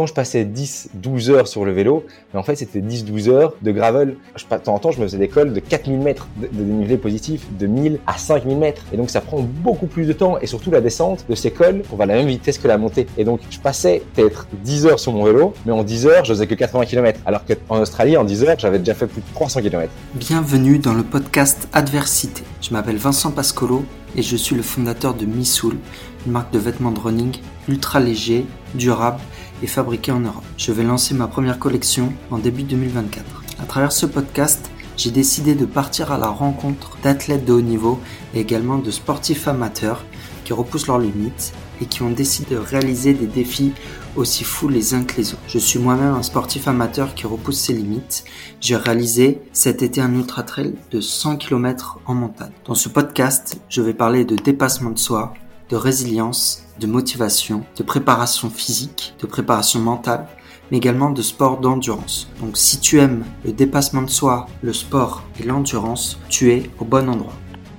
quand je passais 10, 12 heures sur le vélo, mais en fait, c'était 10, 12 heures de gravel. De temps en temps, je me faisais des cols de 4000 mètres de dénivelé positif, de 1000 à 5000 mètres. Et donc, ça prend beaucoup plus de temps. Et surtout, la descente de ces cols, on va à la même vitesse que la montée. Et donc, je passais peut-être 10 heures sur mon vélo, mais en 10 heures, je faisais que 80 km. Alors qu'en Australie, en 10 heures, j'avais déjà fait plus de 300 km. Bienvenue dans le podcast Adversité. Je m'appelle Vincent Pascolo et je suis le fondateur de Missoul, une marque de vêtements de running ultra léger, durable et fabriqué en Europe. Je vais lancer ma première collection en début 2024. À travers ce podcast, j'ai décidé de partir à la rencontre d'athlètes de haut niveau et également de sportifs amateurs qui repoussent leurs limites et qui ont décidé de réaliser des défis aussi fous les uns que les autres. Je suis moi-même un sportif amateur qui repousse ses limites. J'ai réalisé cet été un ultra trail de 100 km en montagne. Dans ce podcast, je vais parler de dépassement de soi, de résilience, de motivation, de préparation physique, de préparation mentale, mais également de sport d'endurance. Donc si tu aimes le dépassement de soi, le sport et l'endurance, tu es au bon endroit.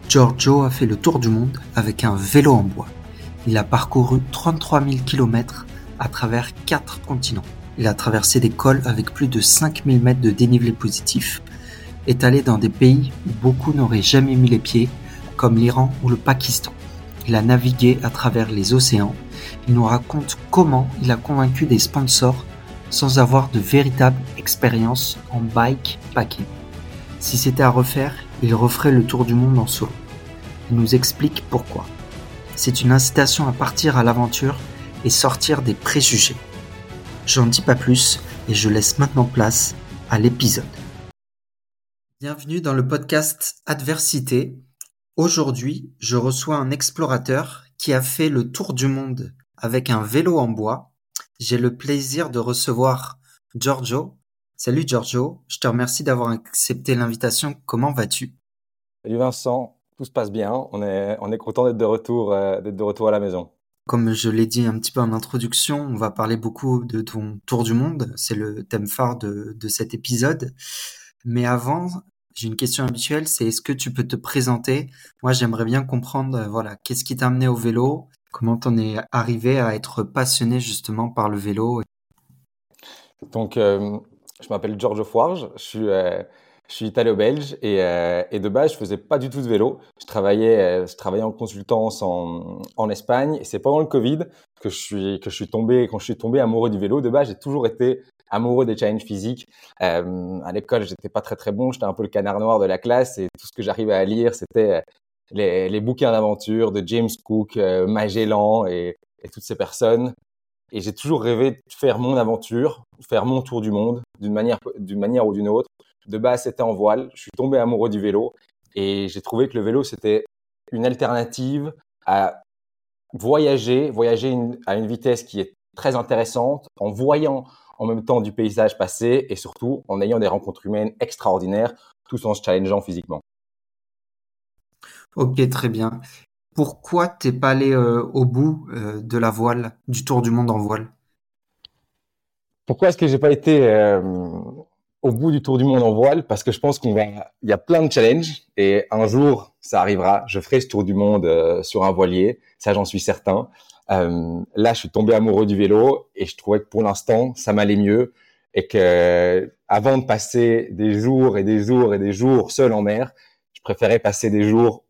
Giorgio a fait le tour du monde avec un vélo en bois. Il a parcouru 33 000 km à travers 4 continents. Il a traversé des cols avec plus de 5000 mètres de dénivelé positif, étalé dans des pays où beaucoup n'auraient jamais mis les pieds, comme l'Iran ou le Pakistan. Il a navigué à travers les océans. Il nous raconte comment il a convaincu des sponsors sans avoir de véritable expérience en bike packing. Si c'était à refaire, il referait le tour du monde en solo. Il nous explique pourquoi. C'est une incitation à partir à l'aventure et sortir des préjugés. J'en dis pas plus et je laisse maintenant place à l'épisode. Bienvenue dans le podcast Adversité. Aujourd'hui, je reçois un explorateur qui a fait le tour du monde avec un vélo en bois. J'ai le plaisir de recevoir Giorgio. Salut Giorgio, je te remercie d'avoir accepté l'invitation. Comment vas-tu? Salut Vincent, tout se passe bien. On est, on est content d'être de retour, euh, d'être de retour à la maison. Comme je l'ai dit un petit peu en introduction, on va parler beaucoup de ton tour du monde. C'est le thème phare de, de cet épisode. Mais avant, j'ai une question habituelle, c'est est-ce que tu peux te présenter? Moi, j'aimerais bien comprendre, euh, voilà, qu'est-ce qui t'a amené au vélo? Comment t'en es arrivé à être passionné justement par le vélo? Donc, euh, je m'appelle Giorgio Foirge, je suis, euh, je suis italo-belge et, euh, et, de base, je faisais pas du tout de vélo. Je travaillais, euh, je travaillais en consultance en, en Espagne et c'est pendant le Covid que je suis que je suis tombé quand je suis tombé amoureux du vélo. De base, j'ai toujours été amoureux des challenges physiques. Euh, à l'école, j'étais pas très très bon, j'étais un peu le canard noir de la classe et tout ce que j'arrivais à lire, c'était euh, les, les, bouquins d'aventure de James Cook, euh, Magellan et, et toutes ces personnes. Et j'ai toujours rêvé de faire mon aventure, faire mon tour du monde d'une manière, d'une manière ou d'une autre. De base, c'était en voile. Je suis tombé amoureux du vélo et j'ai trouvé que le vélo, c'était une alternative à voyager, voyager à une vitesse qui est très intéressante, en voyant en même temps du paysage passer et surtout en ayant des rencontres humaines extraordinaires, tout en se challengeant physiquement. Ok, très bien. Pourquoi t'es pas allé euh, au bout euh, de la voile, du tour du monde en voile? Pourquoi est-ce que j'ai pas été euh, au bout du tour du monde en voile? Parce que je pense qu'on va, il y a plein de challenges et un jour ça arrivera. Je ferai ce tour du monde sur un voilier, ça j'en suis certain. Euh, là, je suis tombé amoureux du vélo et je trouvais que pour l'instant ça m'allait mieux et que avant de passer des jours et des jours et des jours seul en mer, je préférais passer des jours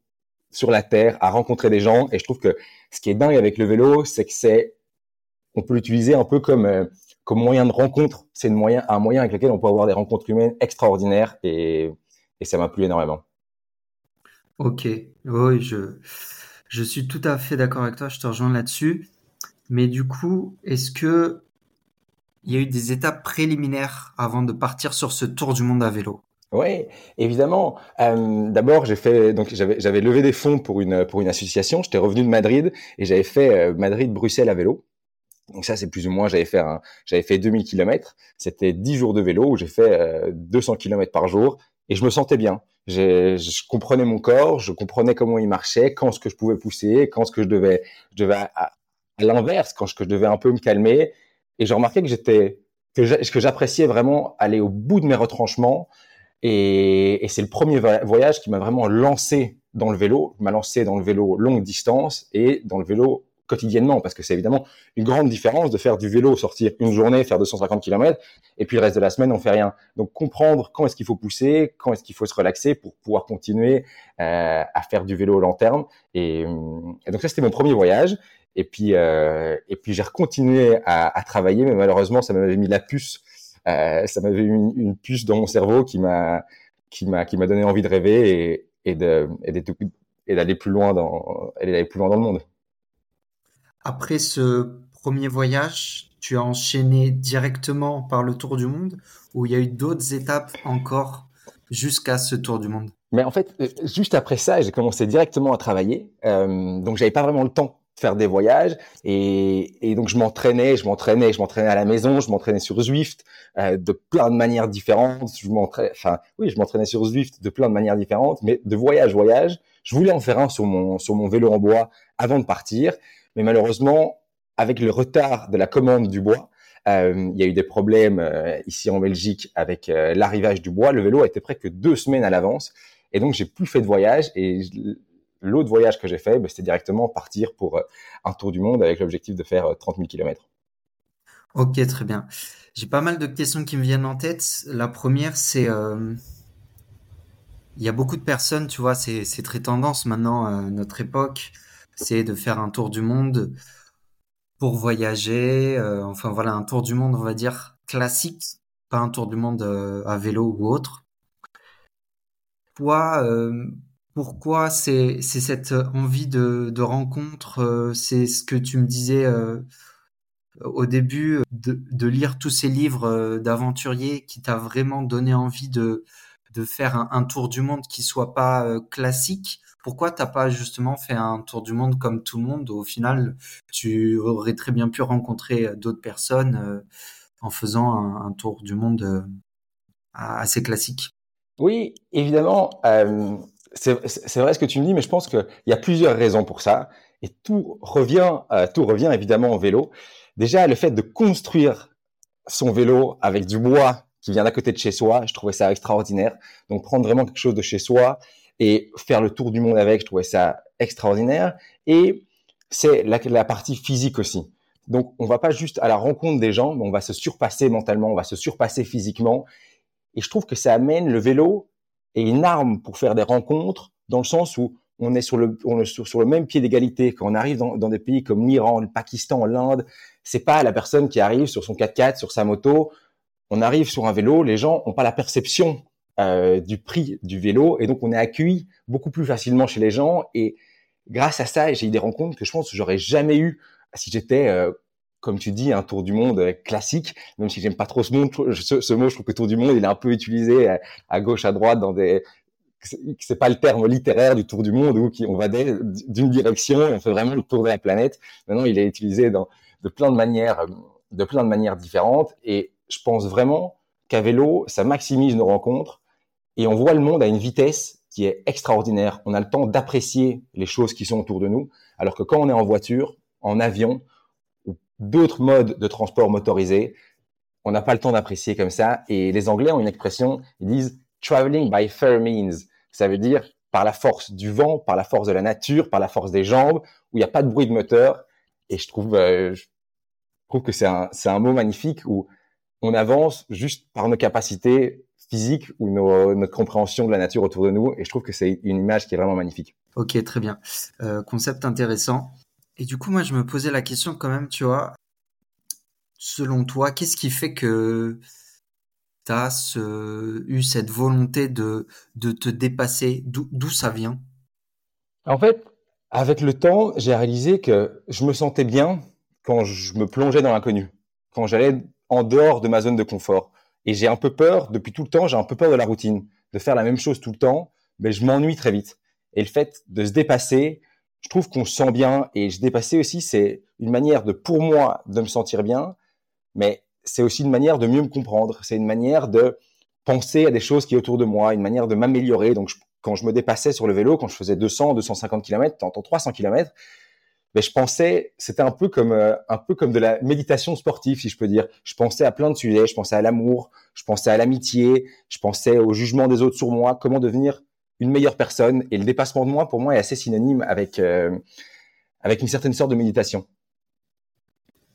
sur la terre, à rencontrer des gens. Et je trouve que ce qui est dingue avec le vélo, c'est que c'est, on peut l'utiliser un peu comme euh, comme moyen de rencontre. C'est moyen, un moyen avec lequel on peut avoir des rencontres humaines extraordinaires et, et ça m'a plu énormément. Ok, oui, je je suis tout à fait d'accord avec toi. Je te rejoins là-dessus. Mais du coup, est-ce que il y a eu des étapes préliminaires avant de partir sur ce tour du monde à vélo? Oui, évidemment. Euh, D'abord, j'ai fait donc j'avais levé des fonds pour une pour une association. J'étais revenu de Madrid et j'avais fait euh, Madrid-Bruxelles à vélo. Donc ça, c'est plus ou moins j'avais fait fait 2000 km. C'était 10 jours de vélo où j'ai fait euh, 200 km par jour et je me sentais bien. Je comprenais mon corps, je comprenais comment il marchait, quand ce que je pouvais pousser, quand ce que je devais je devais à, l'inverse, quand je devais un peu me calmer. Et j'ai remarqué que j'étais que j'appréciais vraiment aller au bout de mes retranchements et, et c'est le premier voyage qui m'a vraiment lancé dans le vélo, m'a lancé dans le vélo longue distance et dans le vélo quotidiennement, parce que c'est évidemment une grande différence de faire du vélo, sortir une journée, faire 250 km, et puis le reste de la semaine, on fait rien. Donc comprendre quand est-ce qu'il faut pousser, quand est-ce qu'il faut se relaxer pour pouvoir continuer euh, à faire du vélo au long terme. Et, et donc ça, c'était mon premier voyage. Et puis, euh, puis j'ai continué à, travailler, mais malheureusement, ça m'avait mis la puce. Euh, ça m'avait mis une, puce dans mon cerveau qui m'a donné envie de rêver et, de et plus et d'aller plus loin dans le monde. Après ce premier voyage, tu as enchaîné directement par le tour du monde ou il y a eu d'autres étapes encore jusqu'à ce tour du monde? Mais en fait, euh, juste après ça, j'ai commencé directement à travailler. Euh, donc, j'avais pas vraiment le temps faire des voyages et, et donc je m'entraînais, je m'entraînais, je m'entraînais à la maison, je m'entraînais sur Zwift euh, de plein de manières différentes. Je m'entraînais, enfin oui, je m'entraînais sur Zwift de plein de manières différentes, mais de voyage voyage, je voulais en faire un sur mon sur mon vélo en bois avant de partir, mais malheureusement avec le retard de la commande du bois, euh, il y a eu des problèmes euh, ici en Belgique avec euh, l'arrivage du bois. Le vélo a été prêt que deux semaines à l'avance et donc j'ai plus fait de voyage et l'autre voyage que j'ai fait, ben, c'était directement partir pour un tour du monde avec l'objectif de faire 30 000 km. Ok, très bien. J'ai pas mal de questions qui me viennent en tête. La première, c'est... Il y a beaucoup de personnes, tu vois, c'est très tendance maintenant, à notre époque, c'est de faire un tour du monde pour voyager. Euh, enfin voilà, un tour du monde, on va dire, classique, pas un tour du monde euh, à vélo ou autre. Toi, pourquoi c'est cette envie de, de rencontre, euh, c'est ce que tu me disais euh, au début, de, lire tous ces livres euh, d'aventuriers qui t'a vraiment donné envie de, de faire un, un, tour du monde qui soit pas classique. Pourquoi t'as pas justement fait un tour du monde comme tout le monde Au final, tu aurais très bien pu rencontrer d'autres personnes en faisant un, tour du monde assez classique? Oui, évidemment. Euh, c'est vrai ce que tu me dis, mais je pense qu'il y a plusieurs raisons pour ça. Et tout revient, euh, tout revient évidemment au vélo. Déjà, le fait de construire son vélo avec du bois qui vient d'à côté de chez soi, je trouvais ça extraordinaire. Donc prendre vraiment quelque chose de chez soi et faire le tour du monde avec, je trouvais ça extraordinaire. Et c'est la, partie physique aussi. Donc on va pas juste à la rencontre des gens, mais on va se surpasser mentalement, on va se surpasser physiquement. Et je trouve que ça amène le vélo et une arme pour faire des rencontres dans le sens où on est sur le, même pied d'égalité. Quand on arrive dans, des pays comme l'Iran, le Pakistan, l'Inde, c'est pas la personne qui arrive sur son 4x4, sur sa moto. On arrive sur un vélo, les gens ont pas la perception euh, du prix du vélo et donc on est accueilli beaucoup plus facilement chez les gens. Et grâce à ça, j'ai eu des rencontres que je pense que j'aurais jamais eu si j'étais euh, comme tu dis, un tour du monde euh, classique, même si j'aime pas trop ce, mot, ce, mot, je trouve que tour du monde, il est un peu utilisé à, gauche, à droite, dans des, c'est pas le terme littéraire du tour du monde où on va d'une direction, on fait vraiment le tour de la planète. Maintenant, il est utilisé dans, de plein de manières, euh, de plein de manières différentes. Et je pense vraiment qu'à vélo, ça maximise nos rencontres et on voit le monde à une vitesse qui est extraordinaire. On a le temps d'apprécier les choses qui sont autour de nous, alors que quand on est en voiture, en avion, d'autres modes de transport motorisé. On n'a pas le temps d'apprécier comme ça. Et les Anglais ont une expression, ils disent traveling by fair means. Ça veut dire par la force du vent, par la force de la nature, par la force des jambes, où il n'y a pas de bruit de moteur. Et je trouve, euh, je trouve que c'est un, c'est un mot magnifique où on avance juste par nos capacités physiques ou nos, notre compréhension de la nature autour de nous. Et je trouve que c'est une image qui est vraiment magnifique. Ok, très bien. Euh, concept intéressant. Et du coup, moi, je me posais la question quand même, tu vois, selon toi, qu'est-ce qui fait que tu as eu cette volonté de, de te dépasser? D'où ça vient? En fait, avec le temps, j'ai réalisé que je me sentais bien quand je me plongeais dans l'inconnu, quand j'allais en dehors de ma zone de confort. Et j'ai un peu peur, depuis tout le temps, j'ai un peu peur de la routine, de faire la même chose tout le temps, mais je m'ennuie très vite. Et le fait de se dépasser, je trouve qu'on se sent bien et je dépassais aussi, c'est une manière de, pour moi, de me sentir bien, mais c'est aussi une manière de mieux me comprendre. C'est une manière de penser à des choses qui sont autour de moi, une manière de m'améliorer. Donc, quand je me dépassais sur le vélo, quand je faisais 200, 250 km, tantôt 300 km, ben, je pensais, c'était un peu comme euh, un peu comme de la méditation sportive, si je peux dire. Je pensais à plein de sujets. Je pensais à l'amour, je pensais à l'amitié, je pensais au jugement des autres sur moi, comment devenir une meilleure personne. Et le dépassement de moi, pour moi, est assez synonyme avec euh, avec une certaine sorte de méditation.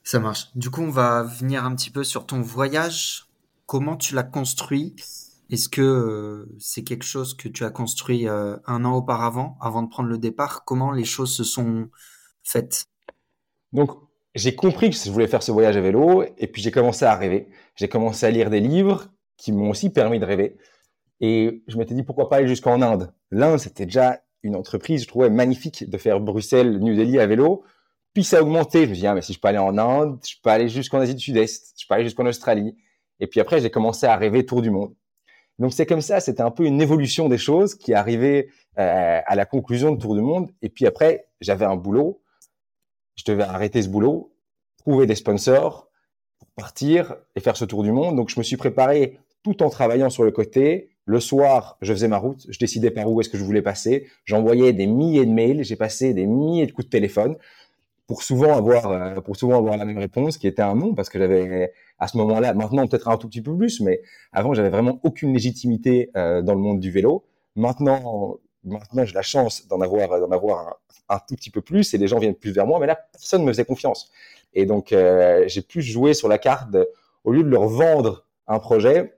Ça marche. Du coup, on va venir un petit peu sur ton voyage. Comment tu l'as construit? Est-ce que euh, c'est quelque chose que tu as construit un an auparavant, avant de prendre le départ? Comment les choses se sont Donc, j'ai compris que je voulais faire ce voyage à vélo, et puis j'ai commencé à rêver. J'ai commencé à lire des livres qui m'ont aussi permis de rêver. Et je m'étais dit pourquoi pas aller jusqu'en Inde? L'Inde, c'était déjà une entreprise, je trouvais magnifique de faire Bruxelles, New Delhi à vélo. Puis ça a augmenté. Je me dis, ah, mais si je peux aller en Inde, je peux aller jusqu'en Asie du Sud-Est, je peux aller jusqu'en Australie. Et puis après, j'ai commencé à rêver tour du monde. Donc c'est comme ça, c'était un peu une évolution des choses qui arrivait euh, à la conclusion de Tour du Monde. Et puis après, j'avais un boulot. Je devais arrêter ce boulot, trouver des sponsors pour partir et faire ce tour du monde. Donc je me suis préparé tout en travaillant sur le côté. Le soir, je faisais ma route, je décidais par où est-ce que je voulais passer. J'envoyais des milliers de mails, j'ai passé des milliers de coups de téléphone pour souvent avoir euh, pour souvent avoir la même réponse qui était un non parce que j'avais à ce moment-là maintenant peut-être un tout petit peu plus mais avant j'avais vraiment aucune légitimité euh, dans le monde du vélo maintenant maintenant j'ai la chance d'en avoir d'en avoir un, tout petit peu plus et les gens viennent plus vers moi mais là personne ne me faisait confiance. Et donc euh, j'ai plus joué sur la carte au lieu de leur vendre un projet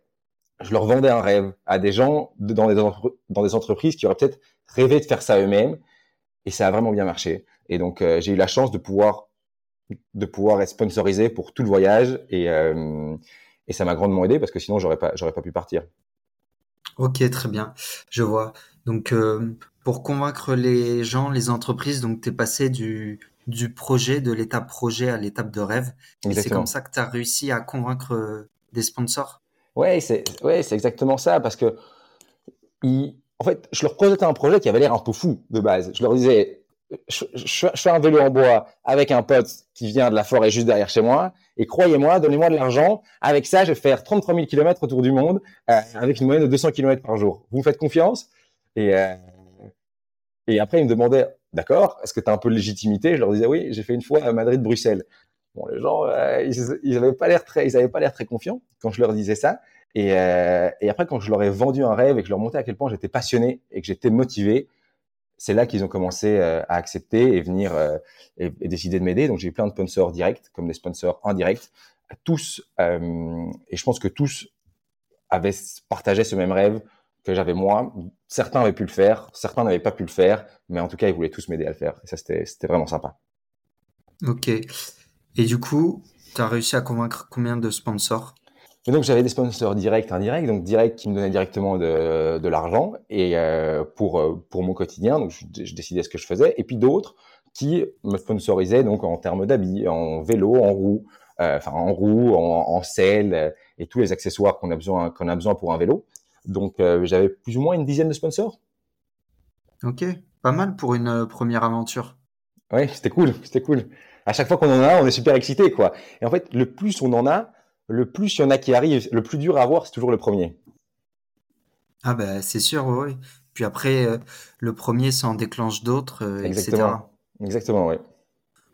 je leur vendais un rêve à des gens dans des, dans des entreprises qui auraient peut-être rêvé de faire ça eux-mêmes. Et ça a vraiment bien marché. Et donc, euh, j'ai eu la chance de pouvoir de pouvoir être sponsorisé pour tout le voyage et, euh, et ça m'a grandement aidé parce que sinon j'aurais pas j'aurais pas pu partir. Ok, très bien, je vois. Donc euh, pour convaincre les gens, les entreprises, donc tu es passé du, du projet, de l'étape projet à l'étape de rêve. Et c'est comme ça que tu as réussi à convaincre des sponsors? Ouais, c'est ouais, c'est exactement ça parce que en fait, je leur présentais un projet qui avait l'air un peu fou de base. Je leur disais je, fais un vélo en bois avec un pote qui vient de la forêt juste derrière chez moi. Et croyez-moi, donnez-moi de l'argent. Avec ça, je vais faire 33 000 km autour du monde euh, avec une moyenne de 200 km par jour. Vous me faites confiance? Et, euh, après, ils me demandaient, d'accord, est-ce que tu as un peu de légitimité? Je leur disais, oui, j'ai fait une fois à Madrid-Bruxelles. Bon, les gens, euh, ils, n'avaient pas l'air très, ils pas l'air très confiants quand je leur disais ça. Et, et après, quand je leur ai vendu un rêve et que je leur montrais à quel point j'étais passionné et que j'étais motivé, c'est là qu'ils ont commencé euh, à accepter et venir euh, et, décider de m'aider. Donc j'ai eu plein de sponsors directs comme des sponsors indirects, tous. Euh, et je pense que tous avaient partagé ce même rêve que j'avais moi. Certains avaient pu le faire, certains n'avaient pas pu le faire, mais en tout cas ils voulaient tous m'aider à le faire. Et ça c'était vraiment sympa. Ok. Et du coup, tu as réussi à convaincre combien de sponsors? Et donc j'avais des sponsors directs, indirects, donc directs qui me donnaient directement de, de l'argent et euh, pour euh, pour mon quotidien, donc je, je, décidais ce que je faisais, et puis d'autres qui me sponsorisaient donc en termes d'habits, en vélo, en roue, euh, enfin en roue, en, en selle euh, et tous les accessoires qu'on a besoin qu'on a besoin pour un vélo. Donc euh, j'avais plus ou moins une dizaine de sponsors. Ok, pas mal pour une première aventure. Ouais, c'était cool, c'était cool. À chaque fois qu'on en a, on est super excité quoi. Et en fait, le plus on en a, le plus il y en a qui arrivent, le plus dur à avoir, c'est toujours le premier. Ah ben c'est sûr, oui. Puis après, euh, le premier, ça en déclenche d'autres, euh, Exactement. Exactement, oui.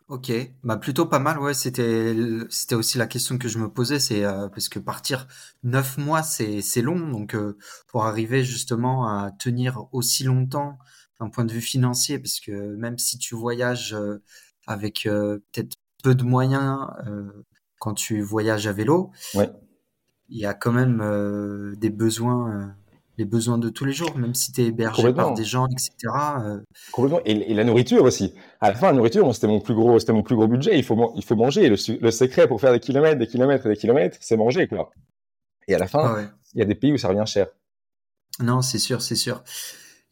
Ok, bah plutôt pas mal, ouais. C'était c'était aussi la question que je me posais, c'est euh, parce que partir neuf mois, c'est c'est long, donc pour arriver justement à tenir aussi longtemps d'un point de vue financier, parce que même si tu voyages avec peut-être peu de moyens, quand tu voyages à vélo, ouais. il y a quand même euh, des besoins, euh, les besoins de tous les jours, même si tu es hébergé par des gens, etc. Euh. Complètement. Et, la nourriture aussi. À la fin, la nourriture, c'était mon plus gros, c'était mon plus gros budget. Il faut, il faut manger. Le, le, secret pour faire des kilomètres, des kilomètres et des kilomètres, c'est manger, quoi. Et à la fin, ah il y a des pays où ça revient cher. Non, c'est sûr, c'est sûr.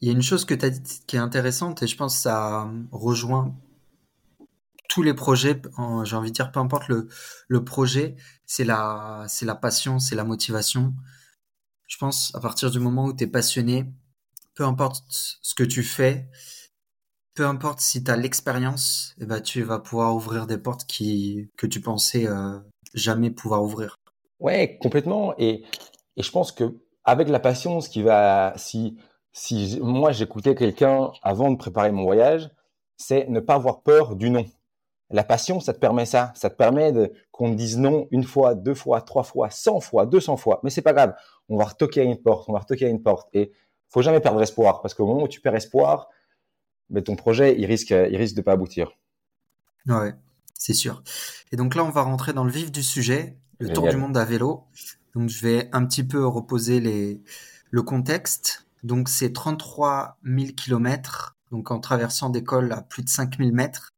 Il y a une chose que tu as dit qui est intéressante et je pense que ça rejoint tous les projets, j'ai envie de dire, peu importe le, projet, c'est la, c'est la passion, c'est la motivation. Je pense, à partir du moment où tu es passionné, peu importe ce que tu fais, peu importe si tu as l'expérience, eh ben, tu vas pouvoir ouvrir des portes qui, que tu pensais euh, jamais pouvoir ouvrir. Ouais, complètement. Et, et je pense que avec la passion, ce qui va, si, si moi j'écoutais quelqu'un avant de préparer mon voyage, c'est ne pas avoir peur du non. La passion, ça te permet ça. Ça te permet de, qu'on te dise non une fois, deux fois, trois fois, cent fois, deux cents fois. Mais c'est pas grave. On va retoquer à une porte, on va retoquer à une porte. Et faut jamais perdre espoir parce qu'au moment où tu perds espoir, mais ben, ton projet, il risque, il risque de pas aboutir. Ouais, c'est sûr. Et donc là, on va rentrer dans le vif du sujet, le tour du monde à vélo. Donc je vais un petit peu reposer les, le contexte. Donc c'est 33 000 kilomètres, donc en traversant des cols à plus de 5000 mètres,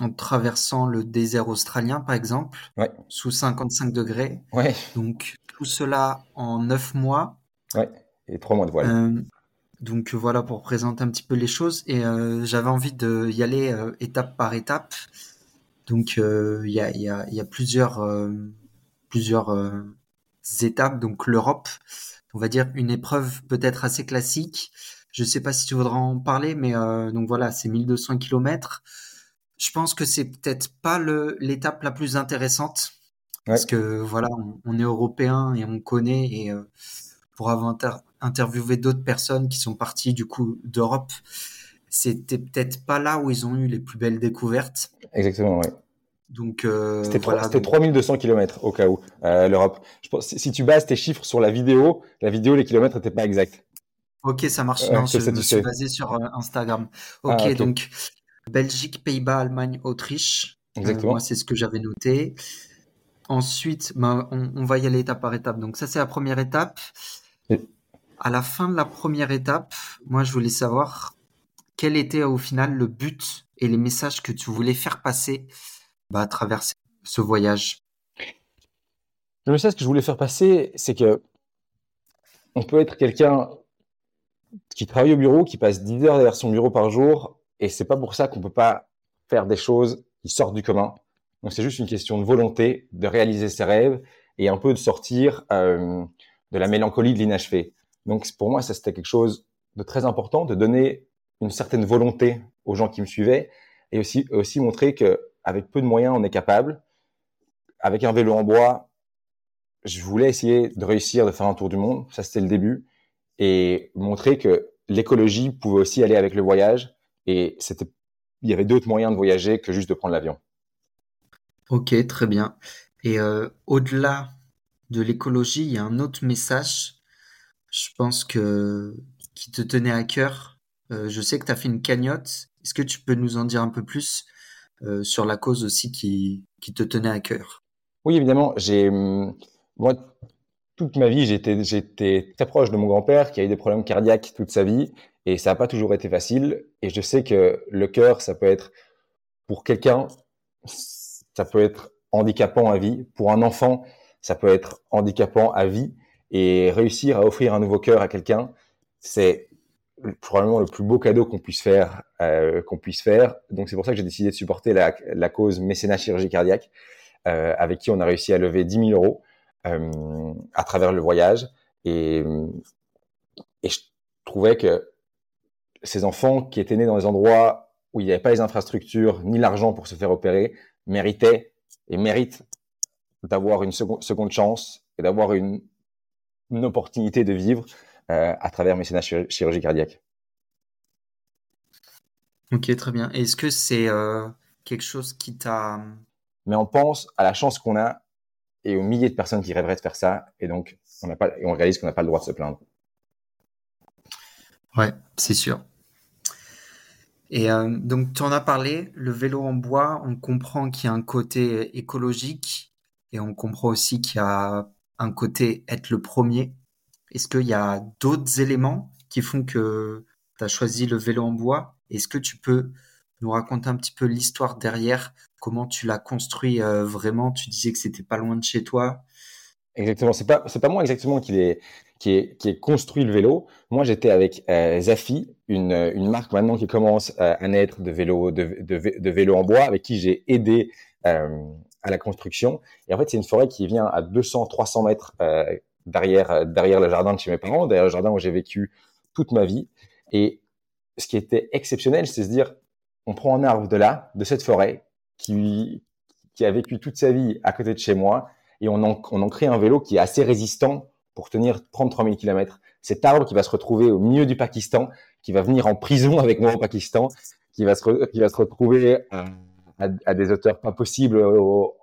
en traversant le désert australien par exemple, ouais. sous 55 degrés. Ouais. Donc tout cela en 9 mois. Ouais. Et 3 mois de voile. Euh, donc voilà pour présenter un petit peu les choses. Et euh, j'avais envie de y aller euh, étape par étape. Donc il y a, y, a, y, a, plusieurs plusieurs étapes. Donc l'Europe, on va dire une épreuve peut-être assez classique. Je sais pas si tu voudras en parler, mais donc voilà, c'est 1200 km. Je pense que c'est peut-être pas l'étape la plus intéressante parce que voilà, on, est européen et on connaît et pour avoir interviewé d'autres personnes qui sont parties du coup d'Europe, c'était peut-être pas là où ils ont eu les plus belles découvertes. Exactement, oui. Donc euh, c'était voilà, 3200 km au cas où euh, l'Europe. Si tu bases tes chiffres sur la vidéo, la vidéo les kilomètres n'étaient pas exacts. Ok, ça marche. non, je me suis basé sur euh, Instagram. Ah, ok, donc Belgique, Pays-Bas, Allemagne, Autriche. Exactement. moi, c'est ce que j'avais noté. Ensuite, ben, on, on, va y aller étape par étape. Donc ça, c'est la première étape. À la fin de la première étape, moi, je voulais savoir quel était au final le but et les messages que tu voulais faire passer bah, à travers ce voyage. Le message que je voulais faire passer, c'est que on peut être quelqu'un qui travaille au bureau, qui passe 10 heures derrière son bureau par jour, et c'est pas pour ça qu'on peut pas faire des choses qui sortent du commun. Donc c'est juste une question de volonté, de réaliser ses rêves et un peu de sortir euh, de la mélancolie de l'inachevé. Donc pour moi, ça c'était quelque chose de très important, de donner une certaine volonté aux gens qui me suivaient et aussi aussi montrer que avec peu de moyens, on est capable. Avec un vélo en bois, je voulais essayer de réussir de faire un tour du monde, ça c'était le début et montrer que l'écologie pouvait aussi aller avec le voyage et c'était il y avait d'autres moyens de voyager que juste de prendre l'avion. Ok, très bien. Et euh, au-delà de l'écologie, il y a un autre message, je pense que qui te tenait à cœur. Euh, je sais que tu as fait une cagnotte. Est-ce que tu peux nous en dire un peu plus euh, sur la cause aussi qui, qui te tenait à cœur? Oui, évidemment. J'ai hum, moi toute ma vie, j'étais très proche de mon grand-père qui a eu des problèmes cardiaques toute sa vie et ça n'a pas toujours été facile. Et je sais que le cœur, ça peut être pour quelqu'un, ça peut être handicapant à vie. Pour un enfant, ça peut être handicapant à vie. Et réussir à offrir un nouveau cœur à quelqu'un, c'est probablement le plus beau cadeau qu'on puisse faire. Euh, qu'on puisse faire. Donc c'est pour ça que j'ai décidé de supporter la, la cause mécénat chirurgie cardiaque, euh, avec qui on a réussi à lever 10 000 euros à travers le voyage. Et, et je trouvais que ces enfants qui étaient nés dans des endroits où il n'y avait pas les infrastructures ni l'argent pour se faire opérer méritaient et méritent d'avoir une seconde, chance et d'avoir une, une, opportunité de vivre euh, à travers mécénat chirurgie cardiaque. Ok, très bien. Est-ce que c'est euh, quelque chose qui t'a... Mais on pense à la chance qu'on a et aux milliers de personnes qui rêveraient de faire ça, et donc on, réalise qu'on n'a pas le droit de se plaindre. Ouais, c'est sûr. Et euh, donc, tu en as parlé, le vélo en bois, on comprend qu'il y a un côté écologique et on comprend aussi qu'il y a un côté être le premier. Est-ce qu'il y a d'autres éléments qui font que tu as choisi le vélo en bois? Est-ce que tu peux nous raconter un petit peu l'histoire derrière Comment tu l'as construit euh, vraiment? Tu disais que c'était pas loin de chez toi. Exactement. C'est pas c'est pas moi exactement qui est qui est qui est construit le vélo. Moi, j'étais avec euh, Zafi, une une marque maintenant qui commence euh, à naître de vélo de de, vélo en bois, avec qui j'ai aidé euh, à la construction. Et en fait, c'est une forêt qui vient à 200-300 mètres derrière derrière le jardin de chez mes parents, derrière le jardin où j'ai vécu toute ma vie. Et ce qui était exceptionnel, c'est se dire, on prend un arbre de là, de cette forêt, qui a vécu toute sa vie à côté de chez moi et on en, on crée un vélo qui est assez résistant pour tenir 33 000 km. Cet arbre qui va se retrouver au milieu du Pakistan, qui va venir en prison avec moi au Pakistan, qui va se, retrouver à, à, des hauteurs pas possibles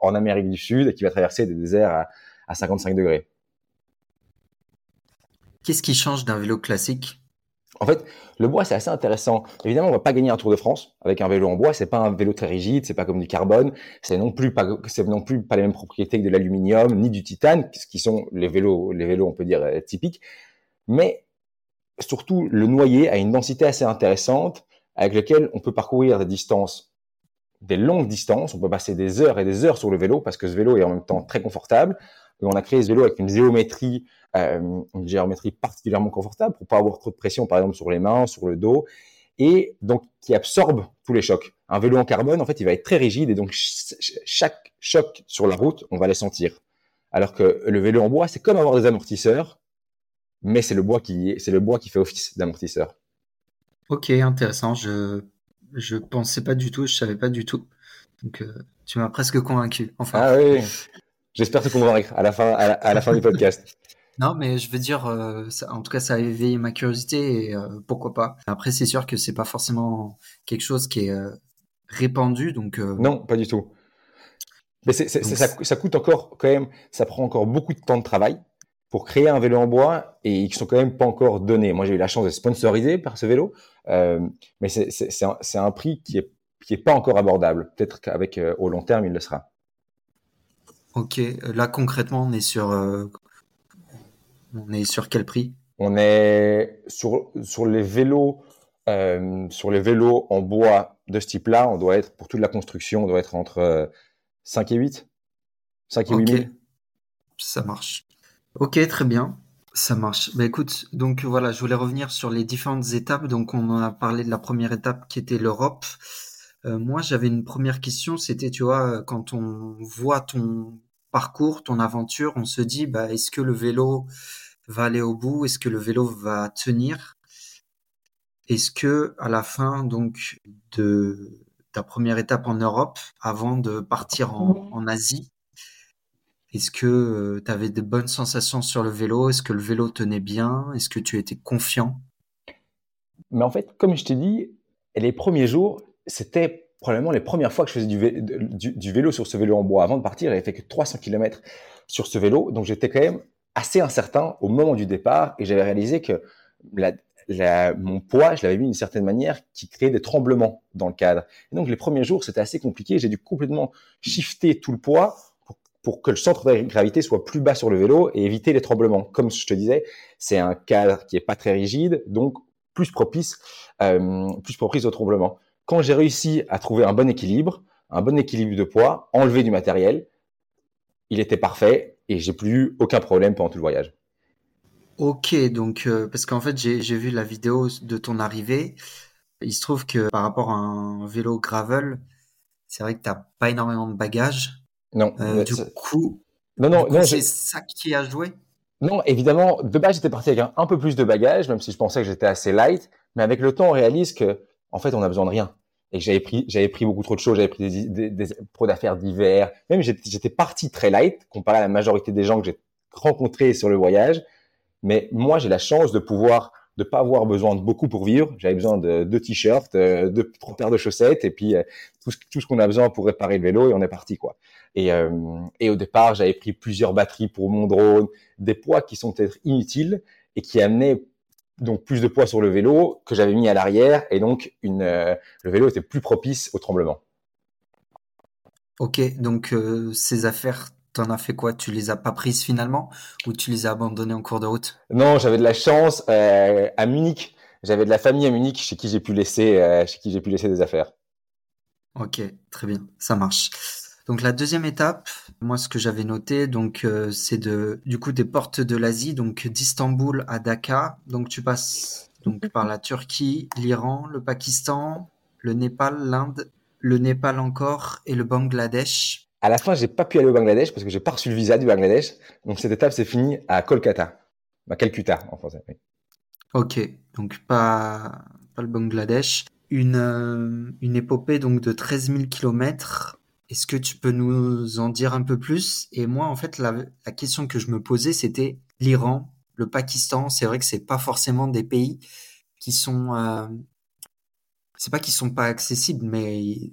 en Amérique du Sud et qui va traverser des déserts à, à 55 degrés. Qu'est-ce qui change d'un vélo classique? En fait, le bois, c'est assez intéressant. Évidemment, on va pas gagner un Tour de France avec un vélo en bois. C'est pas un vélo très rigide, c'est pas comme du carbone. C'est non plus pas, c'est non plus pas les mêmes propriétés que de l'aluminium ni du titane, ce qui sont les vélos, les vélos, on peut dire euh, typiques. Mais surtout, le noyer a une densité assez intéressante avec lequel on peut parcourir des distances, des longues distances. On peut passer des heures et des heures sur le vélo parce que ce vélo est en même temps très confortable. Et on a créé ce vélo avec une géométrie euh, une géométrie particulièrement confortable pour pas avoir trop de pression, par exemple, sur les mains, sur le dos, et donc qui absorbe tous les chocs. Un vélo en carbone, en fait, il va être très rigide et donc chaque choc sur la route, on va les sentir. Alors que le vélo en bois, c'est comme avoir des amortisseurs, mais c'est le bois qui c'est le bois qui fait office d'amortisseur. Ok, intéressant. Je je pensais pas du tout, je savais pas du tout. Donc euh, tu m'as presque convaincu. Enfin. Ah oui. J'espère te convaincre à la fin à la fin du podcast. Non, mais je veux dire, euh, en tout cas, ça a éveillé ma curiosité et euh, pourquoi pas. Après, c'est sûr que c'est pas forcément quelque chose qui est euh, répandu, donc. Non, pas du tout. Mais c'est, ça, ça, coûte encore quand même, ça prend encore beaucoup de temps de travail pour créer un vélo en bois et ils sont quand même pas encore donnés. Moi, j'ai eu la chance d'être sponsorisé par ce vélo, mais c'est, un, un, prix qui est qui est pas encore abordable. Peut-être qu'avec au long terme, il le sera. Ok, là concrètement, on est sur on est sur quel prix? On est sur, sur les vélos euh, sur les vélos en bois de ce type-là, on doit être pour toute la construction, on doit être entre 5 euh, et 8 5 et 8 000. Ça marche. Ok, très bien. Ça marche. Bah écoute, donc voilà, je voulais revenir sur les différentes étapes. Donc on a parlé de la première étape qui était l'Europe. Euh, moi, j'avais une première question, c'était, tu vois, quand on voit ton parcours, ton aventure, on se dit, bah, est-ce que le vélo va aller au bout? Est-ce que le vélo va tenir? Est-ce que à la fin donc de ta première étape en Europe, avant de partir en, Asie, est-ce que euh, tu avais de bonnes sensations sur le vélo? Est-ce que le vélo tenait bien? Est-ce que tu étais confiant? Mais en fait, comme je t'ai dit, les premiers jours, c'était probablement les premières fois que je faisais du, vélo sur ce vélo en bois. Avant de partir, j'avais fait que 300 km sur ce vélo, donc j'étais quand même assez incertain au moment du départ et j'avais réalisé que la, mon poids, je l'avais mis d'une certaine manière qui créait des tremblements dans le cadre. Et donc les premiers jours, c'était assez compliqué. J'ai dû complètement shifter tout le poids pour, que le centre de gravité soit plus bas sur le vélo et éviter les tremblements. Comme je te disais, c'est un cadre qui est pas très rigide, donc plus propice, euh, plus propice au tremblement. Quand j'ai réussi à trouver un bon équilibre, un bon équilibre de poids, enlever du matériel, il était parfait et j'ai plus eu aucun problème pendant tout le voyage. Ok, donc euh, parce qu'en fait j'ai vu la vidéo de ton arrivée. Il se trouve que par rapport à un vélo gravel, c'est vrai que tu n'as pas énormément de bagages. Non. Euh, du coup, non, non, non c'est ça qui a joué? Non, évidemment, de base j'étais parti avec un, peu plus de bagages, même si je pensais que j'étais assez light. Mais avec le temps, on réalise que en fait, on a besoin de rien et j'avais pris, j'avais pris beaucoup trop de choses, j'avais pris des, des, des pros d'affaires divers. Même j'étais parti très light comparé à la majorité des gens que j'ai rencontrés sur le voyage. Mais moi, j'ai la chance de pouvoir de pas avoir besoin de beaucoup pour vivre. J'avais besoin de deux t-shirts, euh, de trois paires de chaussettes et puis euh, tout ce, tout ce qu'on a besoin pour réparer le vélo et on est parti quoi. Et, euh, et au départ, j'avais pris plusieurs batteries pour mon drone, des poids qui sont peut-être inutiles et qui amenaient donc plus de poids sur le vélo que j'avais mis à l'arrière et donc une, euh, le vélo était plus propice au tremblement. Ok, donc euh, ces affaires, t'en as fait quoi? Tu les as pas prises finalement? Ou tu les as abandonnées en cours de route? Non, j'avais de la chance euh, à Munich. J'avais de la famille à Munich chez qui j'ai pu laisser, chez qui j'ai pu laisser des affaires. Ok, très bien, ça marche. Donc la deuxième étape, moi ce que j'avais noté, donc euh, c'est de du coup des portes de l'Asie, donc d'Istanbul à Dhaka. Donc tu passes donc par la Turquie, l'Iran, le Pakistan, le Népal, l'Inde, le Népal encore et le Bangladesh. À la fin, j'ai pas pu aller au Bangladesh parce que j'ai pas reçu le visa du Bangladesh. Donc cette étape s'est finie à Kolkata, à Calcutta en français. Ok, donc pas pas le Bangladesh. Une, euh, une épopée donc de 13 000 kilomètres est-ce que tu peux nous en dire un peu plus? Et moi, en fait, la, question que je me posais, c'était l'Iran, le Pakistan. C'est vrai que c'est pas forcément des pays qui sont, euh, c'est pas qu'ils sont pas accessibles, mais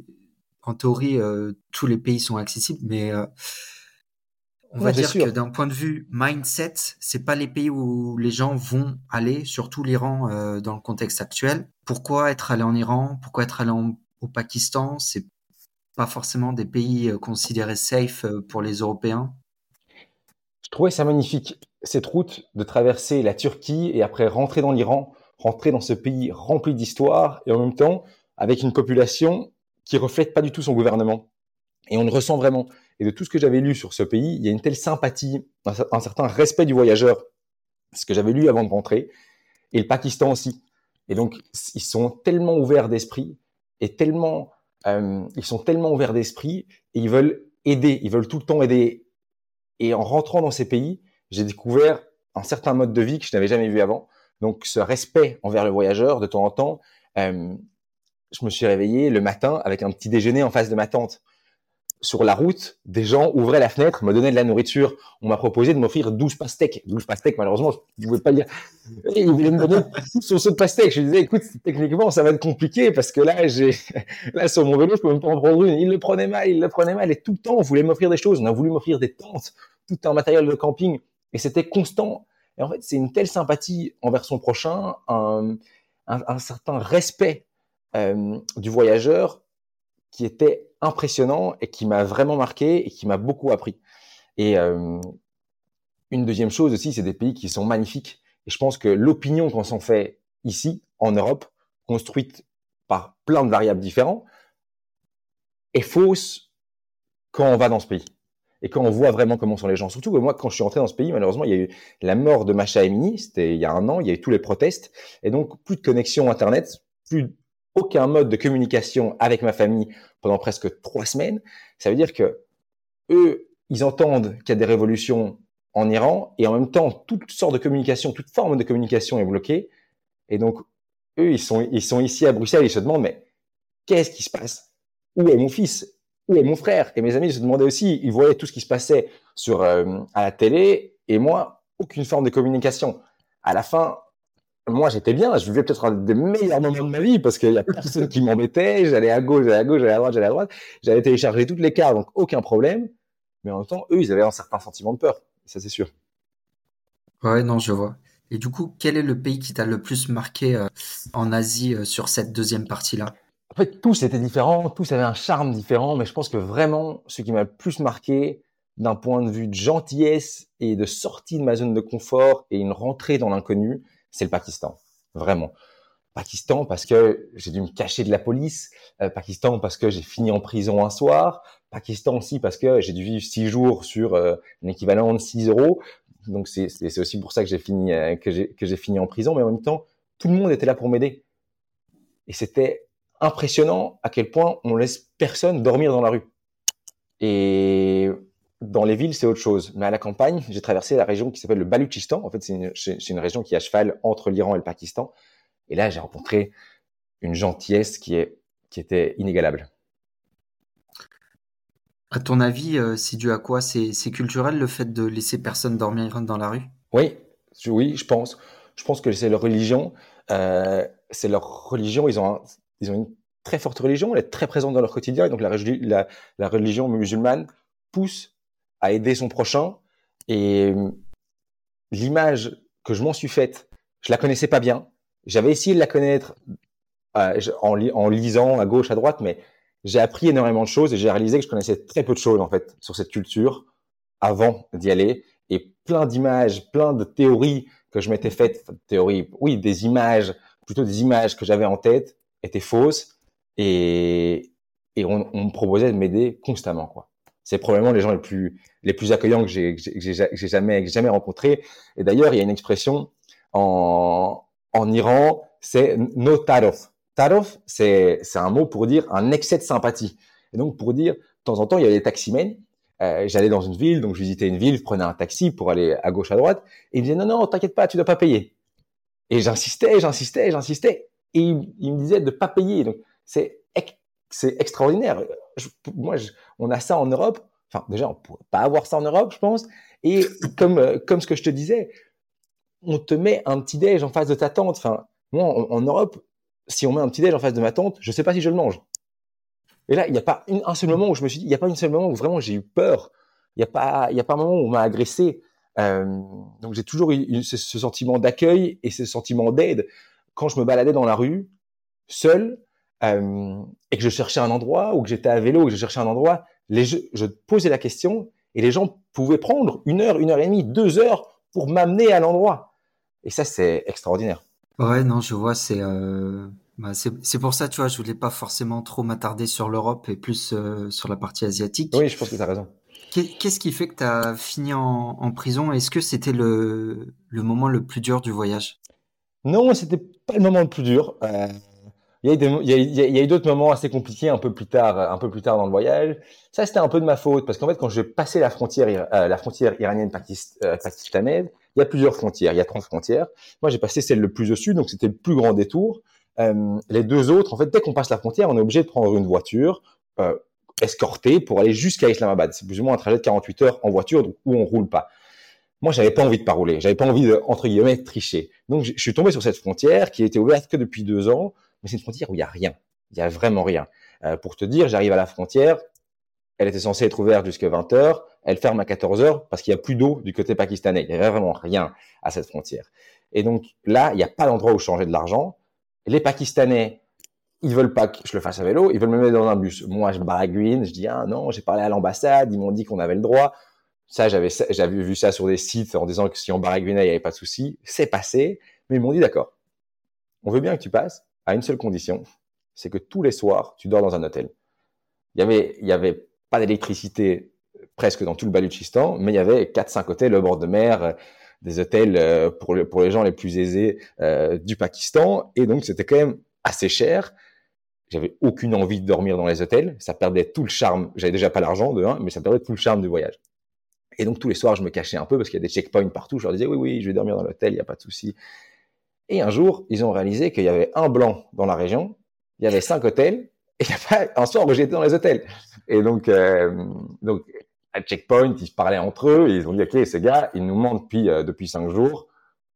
en théorie, euh, tous les pays sont accessibles. Mais euh, On va dire que d'un point de vue mindset, c'est pas les pays où les gens vont aller, surtout l'Iran euh, dans le contexte actuel. Pourquoi être allé en Iran? Pourquoi être allé au Pakistan? C'est pas forcément des pays euh, considérés safe euh, pour les Européens. Je trouvais ça magnifique cette route de traverser la Turquie et après rentrer dans l'Iran, rentrer dans ce pays rempli d'histoire et en même temps avec une population qui reflète pas du tout son gouvernement. Et on le ressent vraiment. Et de tout ce que j'avais lu sur ce pays, il y a une telle sympathie, un, certain respect du voyageur, ce que j'avais lu avant de rentrer, et le Pakistan aussi. Et donc, ils sont tellement ouverts d'esprit et tellement, euh, ils sont tellement ouverts d'esprit et ils veulent aider, ils veulent tout le temps aider. Et en rentrant dans ces pays, j'ai découvert un certain mode de vie que je n'avais jamais vu avant. Donc, ce respect envers le voyageur, de temps en temps, euh, je me suis réveillé le matin avec un petit déjeuner en face de ma tante sur la route, des gens ouvraient la fenêtre, me donnaient de la nourriture. On m'a proposé de m'offrir 12 pastèques. 12 pastèques, malheureusement, je ne pouvais pas dire. Ils voulaient me donner son saut de pastèques. Je disais, écoute, techniquement, ça va être compliqué parce que là, j'ai, là, sur mon vélo, je peux même pas en prendre une. Il le prenait mal, il le prenait mal. Et tout le temps, on voulait m'offrir des choses. On a voulu m'offrir des tentes, tout un matériel de camping. Et c'était constant. Et en fait, c'est une telle sympathie envers son prochain, un, un, certain respect euh, du voyageur qui était impressionnant et qui m'a vraiment marqué et qui m'a beaucoup appris. Et euh, une deuxième chose aussi, c'est des pays qui sont magnifiques. Et je pense que l'opinion qu'on s'en fait ici, en Europe, construite par plein de variables différentes, est fausse quand on va dans ce pays. Et quand on voit vraiment comment sont les gens. Surtout que moi, quand je suis rentré dans ce pays, malheureusement, il y a eu la mort de Macha Emini, c'était il y a un an, il y a eu tous les protestes. Et donc, plus de connexion Internet, plus aucun mode de communication avec ma famille pendant presque trois semaines. Ça veut dire que eux, ils entendent qu'il y a des révolutions en Iran et en même temps, toute sorte de communication, toute forme de communication est bloquée. Et donc, eux, ils sont, ils sont ici à Bruxelles, ils se demandent, mais qu'est-ce qui se passe? Où est mon fils? Où est mon frère? Et mes amis se demandaient aussi, ils voyaient tout ce qui se passait sur, euh, à la télé et moi, aucune forme de communication. À la fin, moi j'étais bien, je vivais peut-être un des meilleurs moments de ma vie parce qu'il y a personne qui m'embêtait, j'allais à gauche, j'allais à gauche, j'allais à droite, j'allais à droite, j'avais téléchargé toutes les cartes, donc aucun problème. Mais en même temps, eux, ils avaient un certain sentiment de peur, ça c'est sûr. Ouais, non, je vois. Et du coup, quel est le pays qui t'a le plus marqué euh, en Asie euh, sur cette deuxième partie-là? En fait, tous étaient différents, tous avaient un charme différent, mais je pense que vraiment, ce qui m'a le plus marqué d'un point de vue de gentillesse et de sortie de ma zone de confort et une rentrée dans l'inconnu, c'est le Pakistan, vraiment. Pakistan parce que j'ai dû me cacher de la police, euh, Pakistan parce que j'ai fini en prison un soir, Pakistan aussi parce que j'ai dû vivre six jours sur euh, un équivalent de 6 euros. Donc c'est aussi pour ça que j'ai fini euh, que j'ai fini en prison, mais en même temps tout le monde était là pour m'aider. Et c'était impressionnant à quel point on laisse personne dormir dans la rue. Et dans les villes, c'est autre chose. Mais à la campagne, j'ai traversé la région qui s'appelle le Baluchistan. En fait, c'est une, une, région qui est à cheval entre l'Iran et le Pakistan. Et là, j'ai rencontré une gentillesse qui, est, qui était inégalable. À ton avis, euh, c'est dû à quoi? C'est culturel le fait de laisser personne dormir dans la rue? Oui, oui, je pense. Je pense que c'est leur religion. Euh, c'est leur religion. Ils ont, ils ont une très forte religion. Elle est très présente dans leur quotidien. Et donc la, la, la religion musulmane pousse à aider son prochain. Et euh, l'image que je m'en suis faite, je la connaissais pas bien. J'avais essayé de la connaître euh, en, lisant à gauche, à droite, mais j'ai appris énormément de choses et j'ai réalisé que je connaissais très peu de choses en fait sur cette culture avant d'y aller et plein d'images, plein de théories que je m'étais faites, théories, oui, des images, plutôt des images que j'avais en tête étaient fausses et, et on, on me proposait de m'aider constamment quoi c'est probablement les gens les plus les plus accueillants que j'ai jamais rencontrés. Et d'ailleurs, il y a une expression en Iran, c'est no tarof. Tarof, c'est un mot pour dire un excès de sympathie. Et donc pour dire de temps en temps, il y a des taximens. Euh, J'allais dans une ville, donc je visitais une ville, je prenais un taxi pour aller à gauche à droite, et ils me disaient non non, t'inquiète pas, tu dois pas payer. Et j'insistais, j'insistais, j'insistais, et ils, me disaient de pas payer. Donc c'est c'est extraordinaire. Moi, on a ça en Europe. Enfin, déjà, on pourrait pas avoir ça en Europe, je pense. Et comme euh, comme ce que je te disais, on te met un petit déj en face de ta tante. Enfin, moi, en, Europe, si on met un petit déj en face de ma tante, je sais pas si je le mange. Et là, il n'y a pas un seul moment où je me suis dit, il n'y a pas une seul moment où vraiment j'ai eu peur. Il n'y a pas, a pas un moment où on m'a agressé. Euh, donc j'ai toujours eu ce, sentiment d'accueil et ce sentiment d'aide quand je me baladais dans la rue, seul, euh, et que je cherchais un endroit, ou que j'étais à vélo, ou que je cherchais un endroit. Les, je posais la question et les gens pouvaient prendre une heure, une heure et demie, deux heures pour m'amener à l'endroit. Et ça, c'est extraordinaire. Ouais, non, je vois, c'est euh, bah, c'est pour ça, tu vois, je voulais pas forcément trop m'attarder sur l'Europe et plus euh, sur la partie asiatique. Oui, je pense que tu as raison. Qu'est-ce qui fait que tu as fini en, en prison? Est-ce que c'était le, le moment le plus dur du voyage? Non, c'était pas le moment le plus dur. Euh, il y a eu, d'autres moments assez compliqués un peu plus tard, un peu plus tard dans le voyage. Ça, c'était un peu de ma faute parce qu'en fait, quand j'ai passé la frontière, euh, la frontière iranienne euh, il y a plusieurs frontières. Il y a trois frontières. Moi, j'ai passé celle le plus au sud, donc c'était le plus grand détour. Euh, les deux autres, en fait, dès qu'on passe la frontière, on est obligé de prendre une voiture euh, escortée pour aller jusqu'à Islamabad. C'est plus ou moins un trajet de 48 heures en voiture, où on roule pas. Moi, j'avais pas envie de pas rouler. J'avais pas envie de, entre guillemets, tricher. Donc, je suis tombé sur cette frontière qui était ouverte que depuis deux ans mais c'est une frontière où il y a rien. Il y a vraiment rien. Euh, pour te dire, j'arrive à la frontière, elle était censée être ouverte jusqu'à 20 heures, elle ferme à 14 heures parce qu'il y a plus d'eau du côté pakistanais. Il y avait vraiment rien à cette frontière. Et donc là, il n'y a pas d'endroit où changer de l'argent. Les Pakistanais, ils veulent pas que je le fasse à vélo, ils veulent me mettre dans un bus. Moi, je baragouine, je dis ah non, j'ai parlé à l'ambassade, ils m'ont dit qu'on avait le droit. Ça, j'avais j'avais vu ça sur des sites en disant que si on baragouinait, il n'y avait pas de souci. C'est passé, mais ils m'ont dit d'accord. On veut bien que tu passes, à une seule condition, c'est que tous les soirs, tu dors dans un hôtel. Il y avait, pas d'électricité presque dans tout le Baluchistan, mais il y avait quatre, cinq hôtels au bord de mer, des hôtels euh, pour, les gens les plus aisés euh, du Pakistan, et donc c'était quand même assez cher. J'avais aucune envie de dormir dans les hôtels, ça perdait tout le charme. J'avais déjà pas l'argent de mais ça perdait tout le charme du voyage. Et donc tous les soirs, je me cachais un peu parce qu'il y a des checkpoints partout. Je leur disais oui, oui, je vais dormir dans l'hôtel, il n'y a pas de souci. Et un jour, ils ont réalisé qu'il y avait un blanc dans la région, il y avait cinq hôtels, et il n'y a pas un soir où j'étais dans les hôtels. Et donc, euh, donc à checkpoint, ils se parlaient entre eux, ils ont dit, OK, ces gars, ils nous mentent depuis, euh, depuis cinq jours,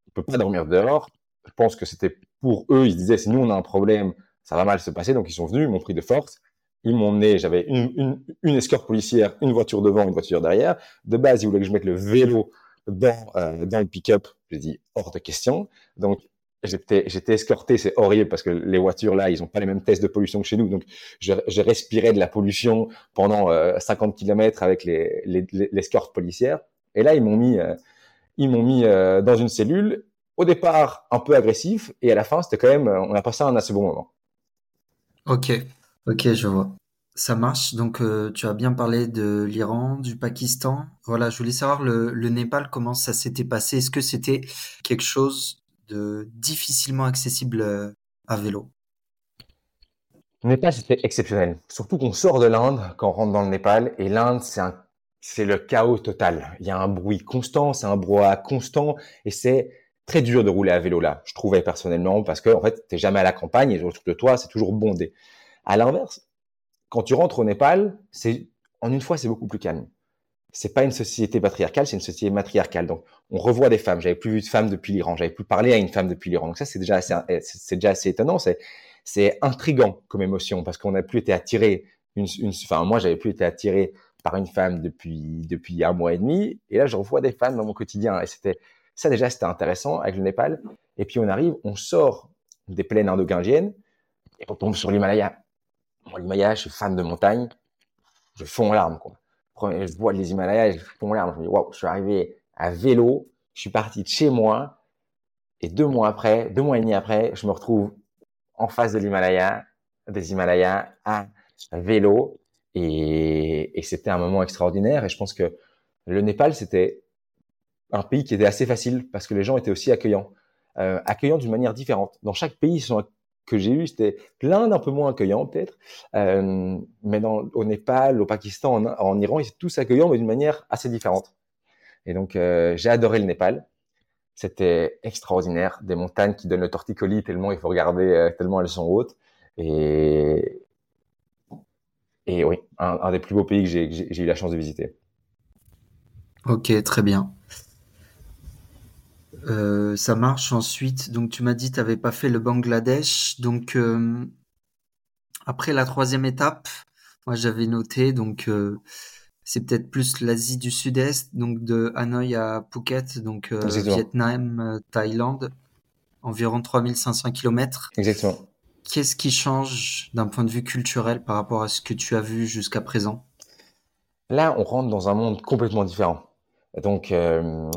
on peut pas dormir dehors. Je pense que c'était pour eux, ils se disaient, si nous on a un problème, ça va mal se passer, donc ils sont venus, ils m'ont pris de force, ils m'ont emmené, j'avais une, une, une escorte policière, une voiture devant, une voiture derrière. De base, ils voulaient que je mette le vélo dans, euh, dans le pick-up. J'ai dit, hors de question. Donc, j'étais escorté, c'est horrible parce que les voitures là, ils ont pas les mêmes tests de pollution que chez nous, donc je, je respirais de la pollution pendant 50 euh, km avec les l'escorte policière. Et là, ils m'ont mis euh, ils m'ont mis euh, dans une cellule. Au départ, un peu agressif, et à la fin, c'était quand même, on a passé un assez bon moment. Ok, ok, je vois. Ça marche. Donc, tu as bien parlé de l'Iran, du Pakistan. Voilà, je voulais savoir le, le Népal, comment ça s'était passé. Est-ce que c'était quelque chose difficilement accessible euh, à vélo. Le Népal, c'était exceptionnel. Surtout qu'on sort de l'Inde quand on rentre dans le Népal. Et l'Inde, c'est le chaos total. Il y a un bruit constant, c'est un brouhaha constant. Et c'est très dur de rouler à vélo là, je trouvais personnellement, parce que, en fait, t'es jamais à la campagne et autour de toi, c'est toujours bondé. À l'inverse, quand tu rentres au Népal, c'est, en une fois, c'est beaucoup plus calme c'est pas une société patriarcale, c'est une société matriarcale. Donc, on revoit des femmes. J'avais plus vu de femmes depuis l'Iran. J'avais plus parlé à une femme depuis l'Iran. Donc ça, c'est déjà assez, c'est déjà assez étonnant. C'est, c'est intrigant comme émotion parce qu'on n'a plus été attiré. Une, une, enfin, moi, j'avais plus été attiré par une femme depuis depuis un mois et demi. Et là, je revois des femmes dans mon quotidien. Et c'était ça déjà, c'était intéressant avec le Népal. Et puis on arrive, on sort des plaines indo-gandiennes et on tombe sur l'Himalaya. Moi, l'Himalaya, je suis fan de montagne. Je fonds en larmes, quoi je vois les Himalayas, je là, je me dis, waouh, je suis arrivé à vélo, je suis parti de chez moi, et deux mois après, deux mois et demi après, je me retrouve en face de l'Himalaya, des Himalayas, à vélo, et, et c'était un moment extraordinaire, et je pense que le Népal, c'était un pays qui était assez facile, parce que les gens étaient aussi accueillants, euh, accueillants d'une manière différente. Dans chaque pays, ils sont que j'ai eu, c'était plein d'un peu moins accueillant peut-être, euh, mais au Népal, au Pakistan, en, Iran, ils étaient tous accueillants, mais d'une manière assez différente. Et donc, euh, j'ai adoré le Népal. C'était extraordinaire, des montagnes qui donnent le torticolis tellement il faut regarder, euh, tellement elles sont hautes. Et, et oui, un des plus beaux pays que j'ai eu la chance de visiter. Ok, très bien. Euh, ça marche ensuite. Donc tu m'as dit que tu n'avais pas fait le Bangladesh. Donc euh, après la troisième étape, moi j'avais noté donc euh, c'est peut-être plus l'Asie du Sud-Est, donc de Hanoï à Phuket, donc euh, Vietnam, euh, Thaïlande, environ 3500 km. Exactement. Qu'est-ce qui change d'un point de vue culturel par rapport à ce que tu as vu jusqu'à présent? Là, on rentre dans un monde complètement différent. Donc, euh,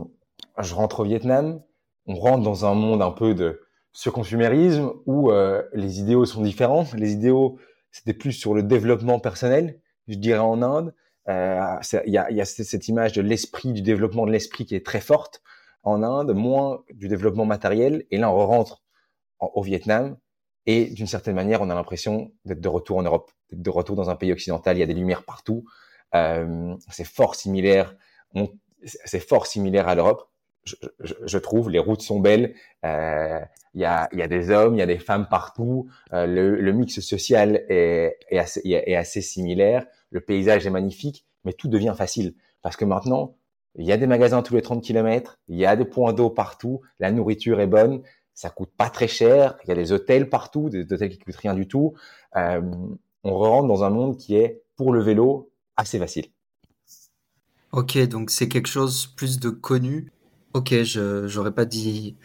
je rentre au Vietnam, on rentre dans un monde un peu de surconsumérisme où euh, les idéaux sont différents. Les idéaux, c'était plus sur le développement personnel, je dirais en Inde. Euh, il y, a, y, a, cette image de l'esprit, du développement de l'esprit qui est très forte en Inde, moins du développement matériel. Et là, on rentre au Vietnam et d'une certaine manière, on a l'impression d'être de retour en Europe, d'être de retour dans un pays occidental. Il y a des lumières partout. Euh, c'est fort similaire. C'est fort similaire à l'Europe. Je, je, trouve les routes sont belles. Euh, il y, a, y, a, des hommes, il y a des femmes partout. Euh, le, le, mix social est, est, assez, est assez similaire le paysage est magnifique, mais tout devient facile parce que maintenant, il y a des magasins tous les 30 km, il y a des points d'eau partout, la nourriture est bonne, ça coûte pas très cher, il y a des hôtels partout, des hôtels qui coûtent rien du tout. Euh, on rentre dans un monde qui est, pour le vélo, assez facile. Ok, donc c'est quelque chose plus de connu. Ok, je j'aurais pas dit,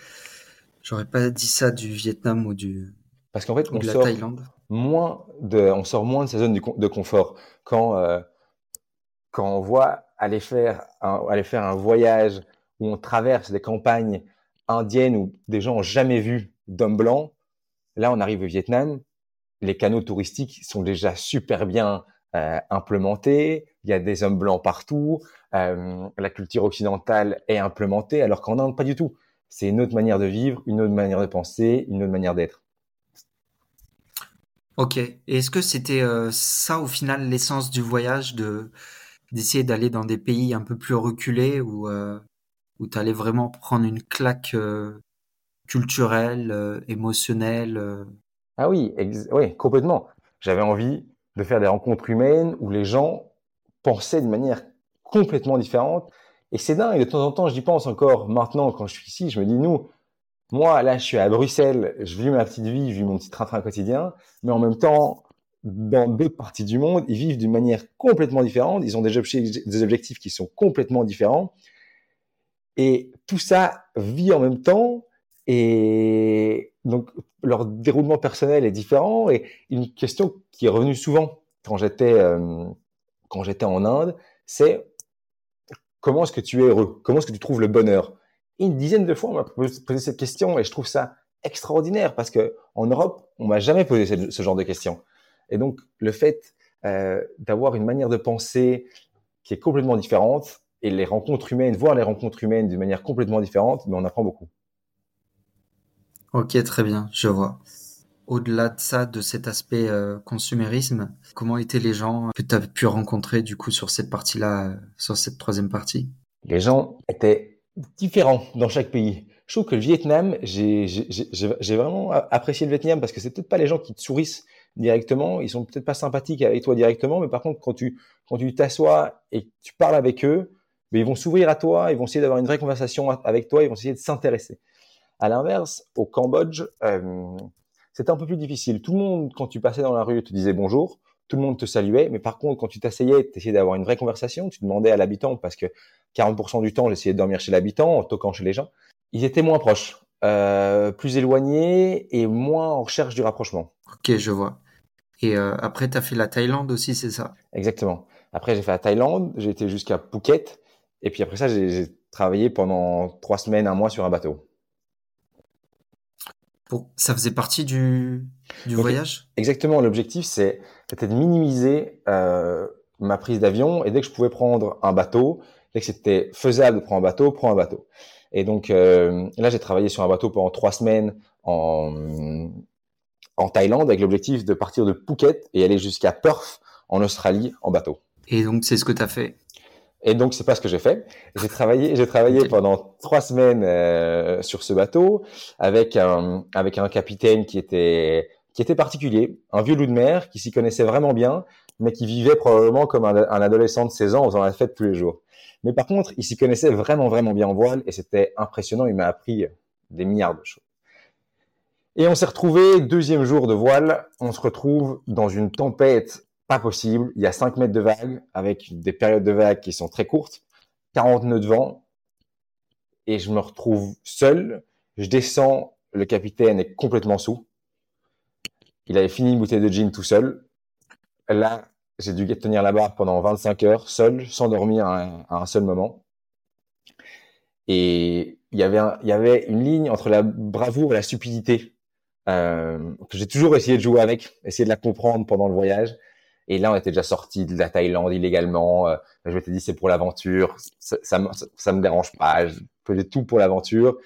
j'aurais pas dit ça du Vietnam ou du. Parce qu'en fait, on sort, Thaïlande moins de, on sort moins de sa zone de confort. Quand, euh, quand on voit aller faire, un, aller faire un voyage où on traverse des campagnes indiennes où des gens ont jamais vu d'hommes blancs, là on arrive au Vietnam, les canaux touristiques sont déjà super bien euh, implémentés, il y a des hommes blancs partout, euh, la culture occidentale est implémentée, alors qu'en Inde, pas du tout. C'est une autre manière de vivre, une autre manière de penser, une autre manière d'être. Ok. Et est-ce que c'était euh, ça au final l'essence du voyage, de d'essayer d'aller dans des pays un peu plus reculés où euh, où tu allais vraiment prendre une claque euh, culturelle, émotionnelle Ah oui, oui, complètement. J'avais envie de faire des rencontres humaines où les gens pensaient de manière complètement différente. Et c'est dingue, de temps en temps, j'y pense encore. Maintenant quand je suis ici, je me dis, nous, moi, là, je suis à Bruxelles, je vis ma petite vie, je vis mon petit train-train quotidien, mais en même temps, dans d'autres parties du monde, ils vivent d'une manière complètement différente, ils ont des, des objectifs qui sont complètement différents, et tout ça vit en même temps, et donc leur déroulement personnel est différent, et une question qui est revenue souvent quand j'étais euh, quand j'étais en Inde, c'est comment est-ce que tu es heureux? Comment est-ce que tu trouves le bonheur? Une dizaine de fois, on m'a posé cette question et je trouve ça extraordinaire parce que en Europe, on m'a jamais posé ce genre de questions. Et donc, le fait euh, d'avoir une manière de penser qui est complètement différente et les rencontres humaines, voir les rencontres humaines d'une manière complètement différente, mais on apprend beaucoup. Ok, très bien, je vois. Au-delà de ça, de cet aspect euh, consumérisme, comment étaient les gens que tu as pu rencontrer du coup sur cette partie-là, euh, sur cette troisième partie? Les gens étaient différent dans chaque pays. Je trouve que le Vietnam, j'ai vraiment apprécié le Vietnam parce que c'est peut-être pas les gens qui te sourissent directement, ils sont peut-être pas sympathiques avec toi directement, mais par contre quand tu t'assois et tu parles avec eux, mais ils vont s'ouvrir à toi, ils vont essayer d'avoir une vraie conversation avec toi, ils vont essayer de s'intéresser. À l'inverse, au Cambodge, euh, c'était un peu plus difficile. Tout le monde, quand tu passais dans la rue, te disait bonjour tout le monde te saluait, mais par contre, quand tu t'asseyais, tu essayais d'avoir une vraie conversation, tu demandais à l'habitant, parce que 40% du temps, j'essayais de dormir chez l'habitant, en toquant chez les gens, ils étaient moins proches, euh, plus éloignés et moins en recherche du rapprochement. Ok, je vois. Et euh, après, tu as fait la Thaïlande aussi, c'est ça? Exactement. Après, j'ai fait la Thaïlande, j'ai été jusqu'à Phuket, et puis après ça, j'ai travaillé pendant trois semaines, un mois sur un bateau. Ça faisait partie du, du voyage? Exactement. L'objectif, c'est c'était de minimiser euh, ma prise d'avion et dès que je pouvais prendre un bateau, dès que c'était faisable de prendre un bateau, prends un bateau. Et donc euh, là, j'ai travaillé sur un bateau pendant trois semaines en, en Thaïlande avec l'objectif de partir de Phuket et aller jusqu'à Perth en Australie en bateau. Et donc c'est ce que tu as fait? Et donc c'est pas ce que j'ai fait. J'ai travaillé, j'ai travaillé pendant trois semaines euh, sur ce bateau avec un avec un capitaine qui était qui était particulier, un vieux loup de mer qui s'y connaissait vraiment bien, mais qui vivait probablement comme un, adolescent de 16 ans en faisant la fête tous les jours. Mais par contre, il s'y connaissait vraiment, vraiment bien en voile et c'était impressionnant. Il m'a appris des milliards de choses. Et on s'est retrouvé, deuxième jour de voile, on se retrouve dans une tempête pas possible. Il y a 5 mètres de vagues avec des périodes de vagues qui sont très courtes, 40 nœuds de vent, et je me retrouve seul. Je descends, le capitaine est complètement sous. Il avait fini une bouteille de gin tout seul. Là, j'ai dû tenir la barre pendant 25 heures, seul, sans dormir à un, seul moment. Et il y avait, une ligne entre la bravoure et la stupidité euh, que j'ai toujours essayé de jouer avec, essayer de la comprendre pendant le voyage. Et là, on était déjà sorti de la Thaïlande illégalement. Euh, je m'étais dit, c'est pour l'aventure. Ça, ça, ça, me dérange pas. Je faisais tout pour l'aventure.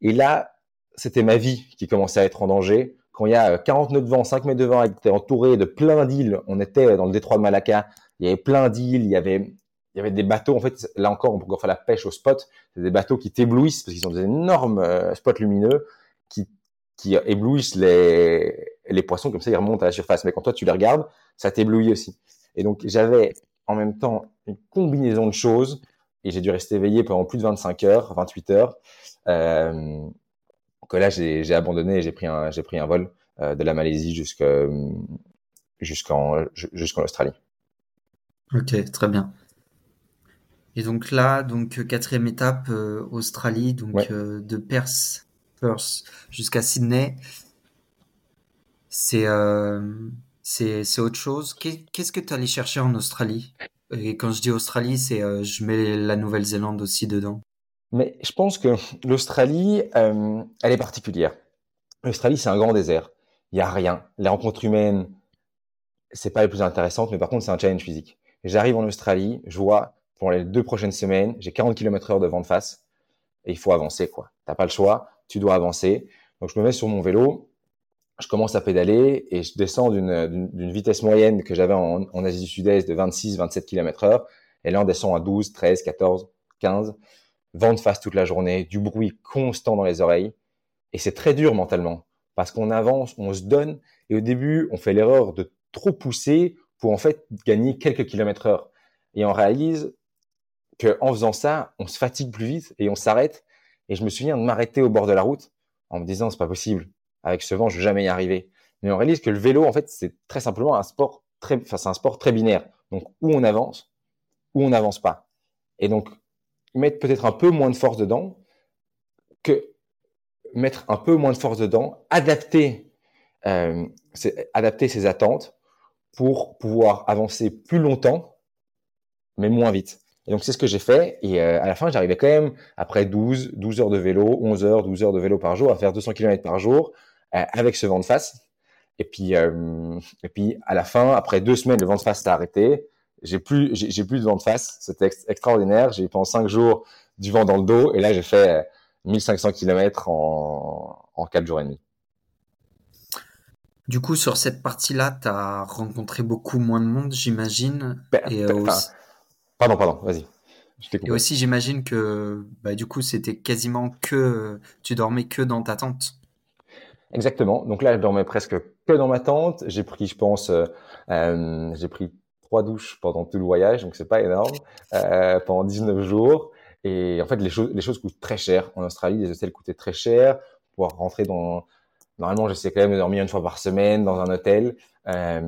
Et là, c'était ma vie qui commençait à être en danger. Quand il y a 40 nœuds de vent, 5 mètres de vent, était entouré de plein d'îles. On était dans le détroit de Malacca. Il y avait plein d'îles. Il y avait, il y avait des bateaux. En fait, là encore, on peut encore faire la pêche au spot. C'est des bateaux qui t'éblouissent parce qu'ils ont des énormes euh, spots lumineux qui, qui éblouissent les, les poissons. Comme ça, ils remontent à la surface. Mais quand toi, tu les regardes, ça t'éblouit aussi. Et donc, j'avais en même temps une combinaison de choses et j'ai dû rester éveillé pendant plus de 25 heures, 28 heures. Euh, que là, j'ai abandonné et j'ai pris un, j'ai pris un vol euh, de la Malaisie jusqu'en Australie. Ok, très bien. Et donc là, donc quatrième étape, euh, Australie, donc euh, de Perth, Perth jusqu'à Sydney. C'est c'est autre chose. Qu'est-ce que tu allais chercher en Australie? Et quand je dis Australie, c'est je mets la Nouvelle-Zélande aussi dedans. Mais je pense que l'Australie, euh, elle est particulière. L'Australie, c'est un grand désert. Il y a rien. Les rencontres humaines, c'est pas les plus intéressantes, mais par contre, c'est un challenge physique. J'arrive en Australie, je vois, pour les deux prochaines semaines, j'ai 40 km heure de vent de face, et il faut avancer, quoi. T'as pas le choix, tu dois avancer. Donc, je me mets sur mon vélo, je commence à pédaler, et je descends d'une vitesse moyenne que j'avais en, Asie du Sud-Est de 26, 27 km heure, et là, on descend à 12, 13, 14, 15 vent face toute la journée, du bruit constant dans les oreilles. Et c'est très dur mentalement parce qu'on avance, on se donne et au début, on fait l'erreur de trop pousser pour en fait gagner quelques kilomètres heure. Et on réalise que en faisant ça, on se fatigue plus vite et on s'arrête. Et je me souviens de m'arrêter au bord de la route en me disant c'est pas possible. Avec ce vent, je vais jamais y arriver. Mais on réalise que le vélo, en fait, c'est très simplement un sport très, enfin, c'est un sport très binaire. Donc, où on avance, où on n'avance pas. Et donc, mettre peut-être un peu moins de force dedans que mettre un peu moins de force dedans, adapter, euh, adapter ses attentes pour pouvoir avancer plus longtemps, mais moins vite. Et donc, c'est ce que j'ai fait. Et euh, à la fin, j'arrivais quand même, après 12, 12 heures de vélo, 11 heures, 12 heures de vélo par jour, à faire 200 km par jour avec ce vent de face. Et puis, euh, et puis, à la fin, après deux semaines, le vent de face s'est arrêté j'ai plus, j'ai plus de vent de face. C'était extraordinaire. J'ai eu pendant cinq jours du vent dans le dos et là j'ai fait 1500 km en, en quatre jours et demi. Du coup, sur cette partie-là, tu as rencontré beaucoup moins de monde, j'imagine. Ben, et ben, Pardon, pardon, vas-y. Et aussi, j'imagine que bah, du coup, c'était quasiment que tu dormais que dans ta tente. Exactement. Donc là, je dormais presque que dans ma tente. J'ai pris, je pense, euh, euh j'ai pris trois douches pendant tout le voyage, donc c'est pas énorme, euh, pendant 19 jours. Et en fait, les choses, les choses coûtent très cher. En Australie, les hôtels coûtaient très cher. Pour rentrer dans, normalement, j'essaie quand même de dormir une fois par semaine dans un hôtel. Euh,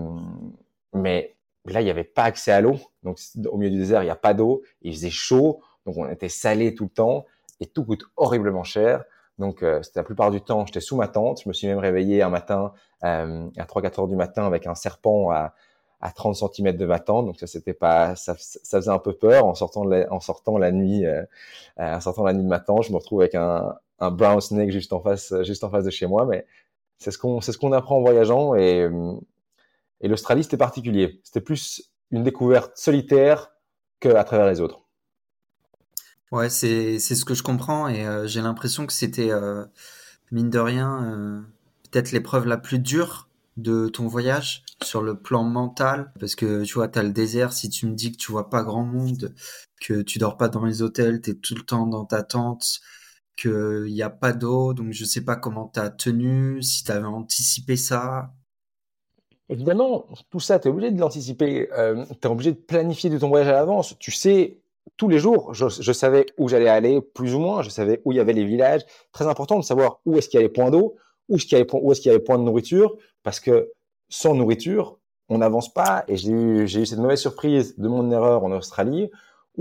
mais là, il n'y avait pas accès à l'eau. Donc, au milieu du désert, il n'y a pas d'eau. Il faisait chaud. Donc, on était salé tout le temps. Et tout coûte horriblement cher. Donc, euh, c'était la plupart du temps, j'étais sous ma tente. Je me suis même réveillé un matin euh, à 3-4 heures du matin avec un serpent à, à 30 cm de ma tente, donc ça c'était pas, ça, ça, faisait un peu peur en sortant la, en sortant la nuit, euh, en sortant la nuit de ma tente, je me retrouve avec un, un brown snake juste en face, juste en face de chez moi, mais c'est ce qu'on, c'est ce qu'on apprend en voyageant. Et, euh, et l'Australie c'était particulier, c'était plus une découverte solitaire que à travers les autres. Ouais, c'est c'est ce que je comprends et euh, j'ai l'impression que c'était euh, mine de rien peut-être l'épreuve la plus dure de ton voyage sur le plan mental Parce que tu vois, tu as le désert, si tu me dis que tu vois pas grand monde, que tu dors pas dans les hôtels, tu es tout le temps dans ta tente, qu'il n'y a pas d'eau, donc je sais pas comment tu as tenu, si tu avais anticipé ça. Évidemment, tout ça, tu es obligé de l'anticiper, euh, tu es obligé de planifier de ton voyage à l'avance. Tu sais, tous les jours, je, je savais où j'allais aller, plus ou moins, je savais où il y avait les villages. Très important de savoir où est-ce qu'il y a les points d'eau, où est-ce qu'il y les est-ce qu'il y a les points de nourriture, parce que sans nourriture, on n'avance pas. Et j'ai eu, eu cette mauvaise surprise de mon erreur en Australie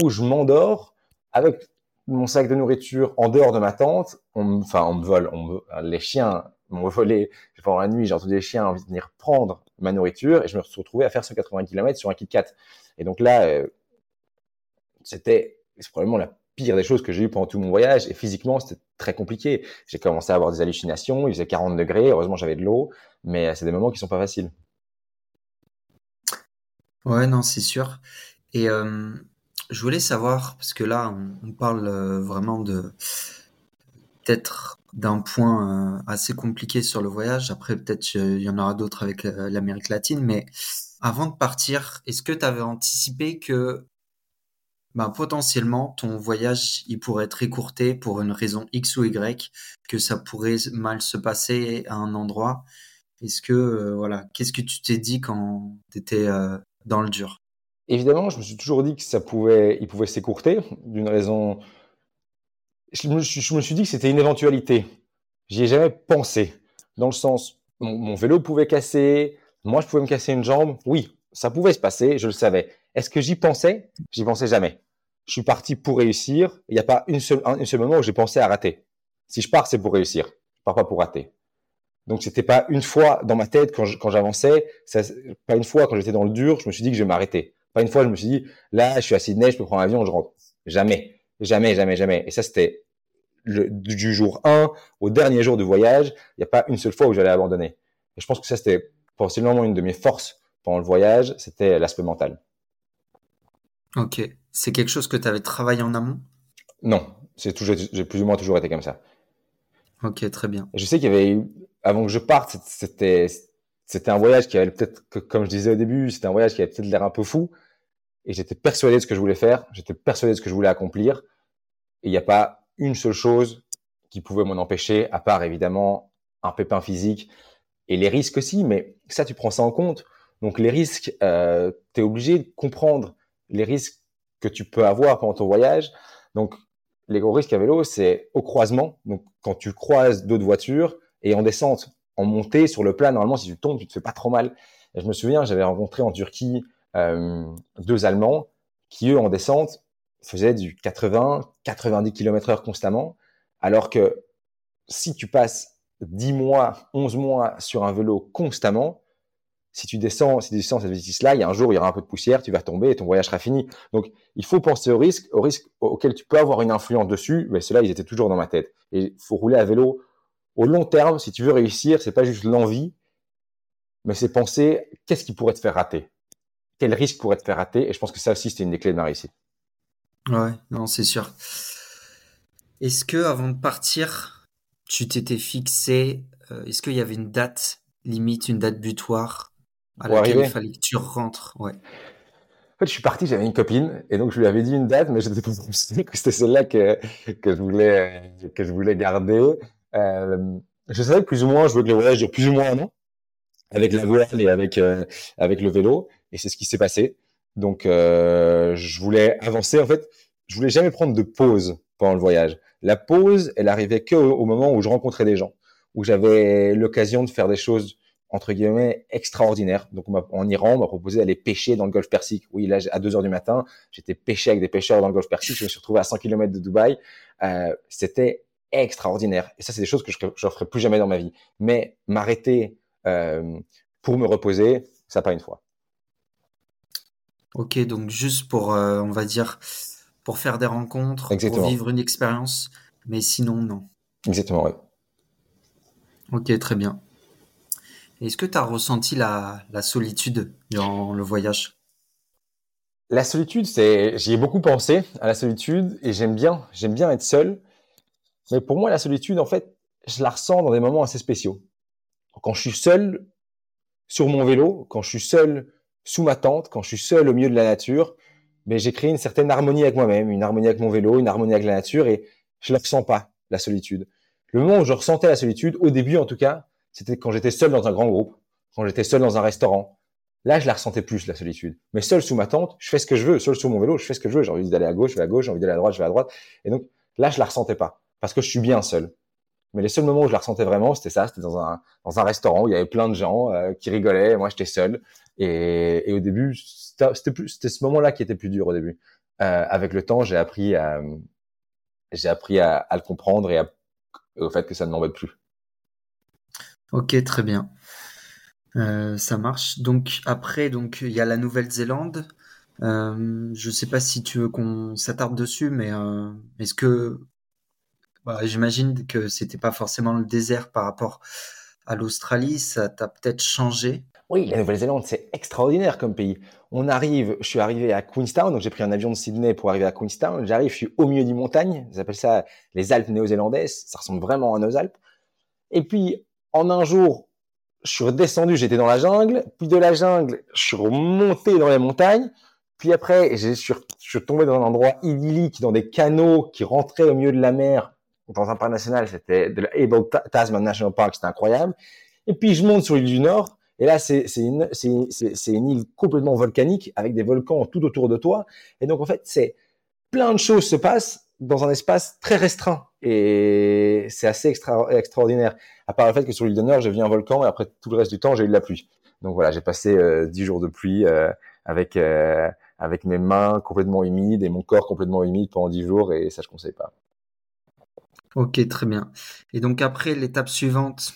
où je m'endors avec mon sac de nourriture en dehors de ma tente. On, enfin, on me vole, on les chiens m'ont volé pendant la nuit. J'ai entendu des chiens venir prendre ma nourriture et je me suis retrouvé à faire 180 km sur un kit 4. Et donc là, euh, c'était probablement la pire des choses que j'ai eu pendant tout mon voyage. Et physiquement, c'était très compliqué. J'ai commencé à avoir des hallucinations. Il faisait 40 degrés. Heureusement, j'avais de l'eau. Mais c'est des moments qui sont pas faciles. Ouais, non, c'est sûr. Et euh, je voulais savoir, parce que là, on, parle euh, vraiment de peut-être d'un point euh, assez compliqué sur le voyage. Après, peut-être il y en aura d'autres avec l'Amérique latine. Mais avant de partir, est-ce que tu avais anticipé que ben, potentiellement ton voyage il pourrait être écourté pour une raison X ou Y, que ça pourrait mal se passer à un endroit. Est-ce que voilà, qu'est-ce que tu t'es dit quand tu étais dans le dur? Évidemment, je me suis toujours dit que ça pouvait, il pouvait s'écourter d'une raison. Je me, suis dit que c'était une éventualité. J'y ai jamais pensé. Dans le sens, mon, vélo pouvait casser, moi je pouvais me casser une jambe. Oui, ça pouvait se passer, je le savais. Est-ce que j'y pensais? J'y pensais jamais. Je suis parti pour réussir. Il n'y a pas une seule, un, seul moment où j'ai pensé à rater. Si je pars, c'est pour réussir. Je pars pas pour rater. Donc c'était pas une fois dans ma tête quand j'avançais, pas une fois quand j'étais dans le dur, je me suis dit que je vais m'arrêter. Pas une fois je me suis dit là je suis à Sydney, je peux prendre un avion, je rentre. Jamais, jamais, jamais, jamais. Et ça c'était du jour 1 au dernier jour de voyage, il n'y a pas une seule fois où j'allais abandonner. Et je pense que ça c'était possiblement une de mes forces pendant le voyage, c'était l'aspect mental. Ok, c'est quelque chose que tu avais travaillé en amont? Non, c'est toujours, j'ai plus ou moins toujours été comme ça. Ok, très bien. Je sais qu'il y avait eu avant que je parte, c'était c'était un voyage qui avait peut-être, comme je disais au début, c'était un voyage qui avait peut-être l'air un peu fou. Et j'étais persuadé de ce que je voulais faire. J'étais persuadé de ce que je voulais accomplir. Et il n'y a pas une seule chose qui pouvait m'en empêcher, à part évidemment un pépin physique et les risques aussi. Mais ça, tu prends ça en compte. Donc les risques, euh, tu es obligé de comprendre les risques que tu peux avoir pendant ton voyage. Donc les gros risques à vélo, c'est au croisement. Donc quand tu croises d'autres voitures, et en descente, en montée sur le plat, normalement, si tu tombes, tu te fais pas trop mal. Je me souviens, j'avais rencontré en Turquie euh, deux Allemands qui, eux, en descente, faisaient du 80, 90 km heure constamment, alors que si tu passes 10 mois, 11 mois sur un vélo constamment, si tu descends, si tu descends cette vitesse-là, il y a un jour, il y aura un peu de poussière, tu vas tomber et ton voyage sera fini. Donc, il faut penser au risque, au risque auquel tu peux avoir une influence dessus, mais ceux-là, ils étaient toujours dans ma tête. Et il faut rouler à vélo au long terme, si tu veux réussir, c'est pas juste l'envie, mais c'est penser qu'est-ce qui pourrait te faire rater, quel risque pourrait te faire rater? Et je pense que ça aussi, c'était une des clés de ma réussite. Ouais, non, c'est sûr. Est-ce que avant de partir, tu t'étais fixé, euh, est-ce qu'il y avait une date limite, une date butoir à laquelle il fallait que tu rentres Ouais. En fait, je suis parti, j'avais une copine, et donc je lui avais dit une date, mais je n'étais pas que c'était celle-là que, que je voulais, que je voulais garder. Euh, je savais que plus ou moins, je veux que le voyage dure plus ou moins un an avec la voile et avec euh, avec le vélo, et c'est ce qui s'est passé. Donc, euh, je voulais avancer. En fait, je voulais jamais prendre de pause pendant le voyage. La pause, elle arrivait que au, moment où je rencontrais des gens, où j'avais l'occasion de faire des choses entre guillemets extraordinaires. Donc, en Iran, on m'a proposé d'aller pêcher dans le Golfe Persique. Oui, là, à 2 heures du matin, j'étais pêché avec des pêcheurs dans le Golfe Persique. Je me suis retrouvé à 100 km de Dubaï. Euh, C'était extraordinaire. Et ça, c'est des choses que je ne ferai plus jamais dans ma vie. Mais m'arrêter euh, pour me reposer, ça pas une fois. Ok, donc juste pour, euh, on va dire, pour faire des rencontres, pour vivre une expérience, mais sinon, non. Exactement, oui. Ok, très bien. Est-ce que tu as ressenti la, la solitude dans le voyage? La solitude, c'est, j'y ai beaucoup pensé à la solitude et j'aime bien, j'aime bien être seul. Mais pour moi, la solitude, en fait, je la ressens dans des moments assez spéciaux. Quand je suis seul sur mon vélo, quand je suis seul sous ma tente, quand je suis seul au milieu de la nature, mais j'ai créé une certaine harmonie avec moi-même, une harmonie avec mon vélo, une harmonie avec la nature, et je la ressens pas, la solitude. Le moment où je ressentais la solitude, au début en tout cas, c'était quand j'étais seul dans un grand groupe, quand j'étais seul dans un restaurant. Là, je la ressentais plus, la solitude. Mais seul sous ma tente, je fais ce que je veux. Seul sous mon vélo, je fais ce que je veux. J'ai envie d'aller à gauche, je vais à gauche. J'ai envie d'aller à droite, je vais à droite. Et donc, là, je la ressentais pas parce que je suis bien seul. Mais les seuls moments où je la ressentais vraiment, c'était ça, c'était dans un, dans un restaurant où il y avait plein de gens euh, qui rigolaient, moi j'étais seul. Et, et au début, c'était plus, c'était ce moment-là qui était plus dur au début. Euh, avec le temps, j'ai appris à, j'ai appris à, à, le comprendre et à, au fait que ça ne m'embête plus. Ok, très bien. Euh, ça marche. Donc après, donc il y a la Nouvelle-Zélande. Euh, je sais pas si tu veux qu'on s'attarde dessus, mais euh, est-ce que j'imagine que c'était pas forcément le désert par rapport à l'Australie, ça t'a peut-être changé. Oui, la Nouvelle-Zélande, c'est extraordinaire comme pays. On arrive, je suis arrivé à Queenstown, donc j'ai pris un avion de Sydney pour arriver à Queenstown. J'arrive, je suis au milieu des montagnes, ils appellent ça les Alpes néo-zélandaises, ça ressemble vraiment à nos Alpes. Et puis, en un jour, je suis redescendu, j'étais dans la jungle, puis de la jungle, je suis remonté dans les montagnes, puis après, je suis, tombé dans un endroit idyllique, dans des canaux qui rentraient au milieu de la mer, dans un parc national, c'était de la Able Tasman National Park, c'était incroyable. Et puis je monte sur l'île du Nord, et là c'est une, une île complètement volcanique, avec des volcans tout autour de toi, et donc en fait, c'est plein de choses se passent dans un espace très restreint. Et c'est assez extra, extraordinaire. À part le fait que sur l'île d'honneur, j'ai vu un volcan et après tout le reste du temps, j'ai eu de la pluie. Donc voilà, j'ai passé euh, dix jours de pluie euh, avec euh, avec mes mains complètement humides et mon corps complètement humide pendant dix jours et ça je conseille pas. Ok, très bien. Et donc après l'étape suivante,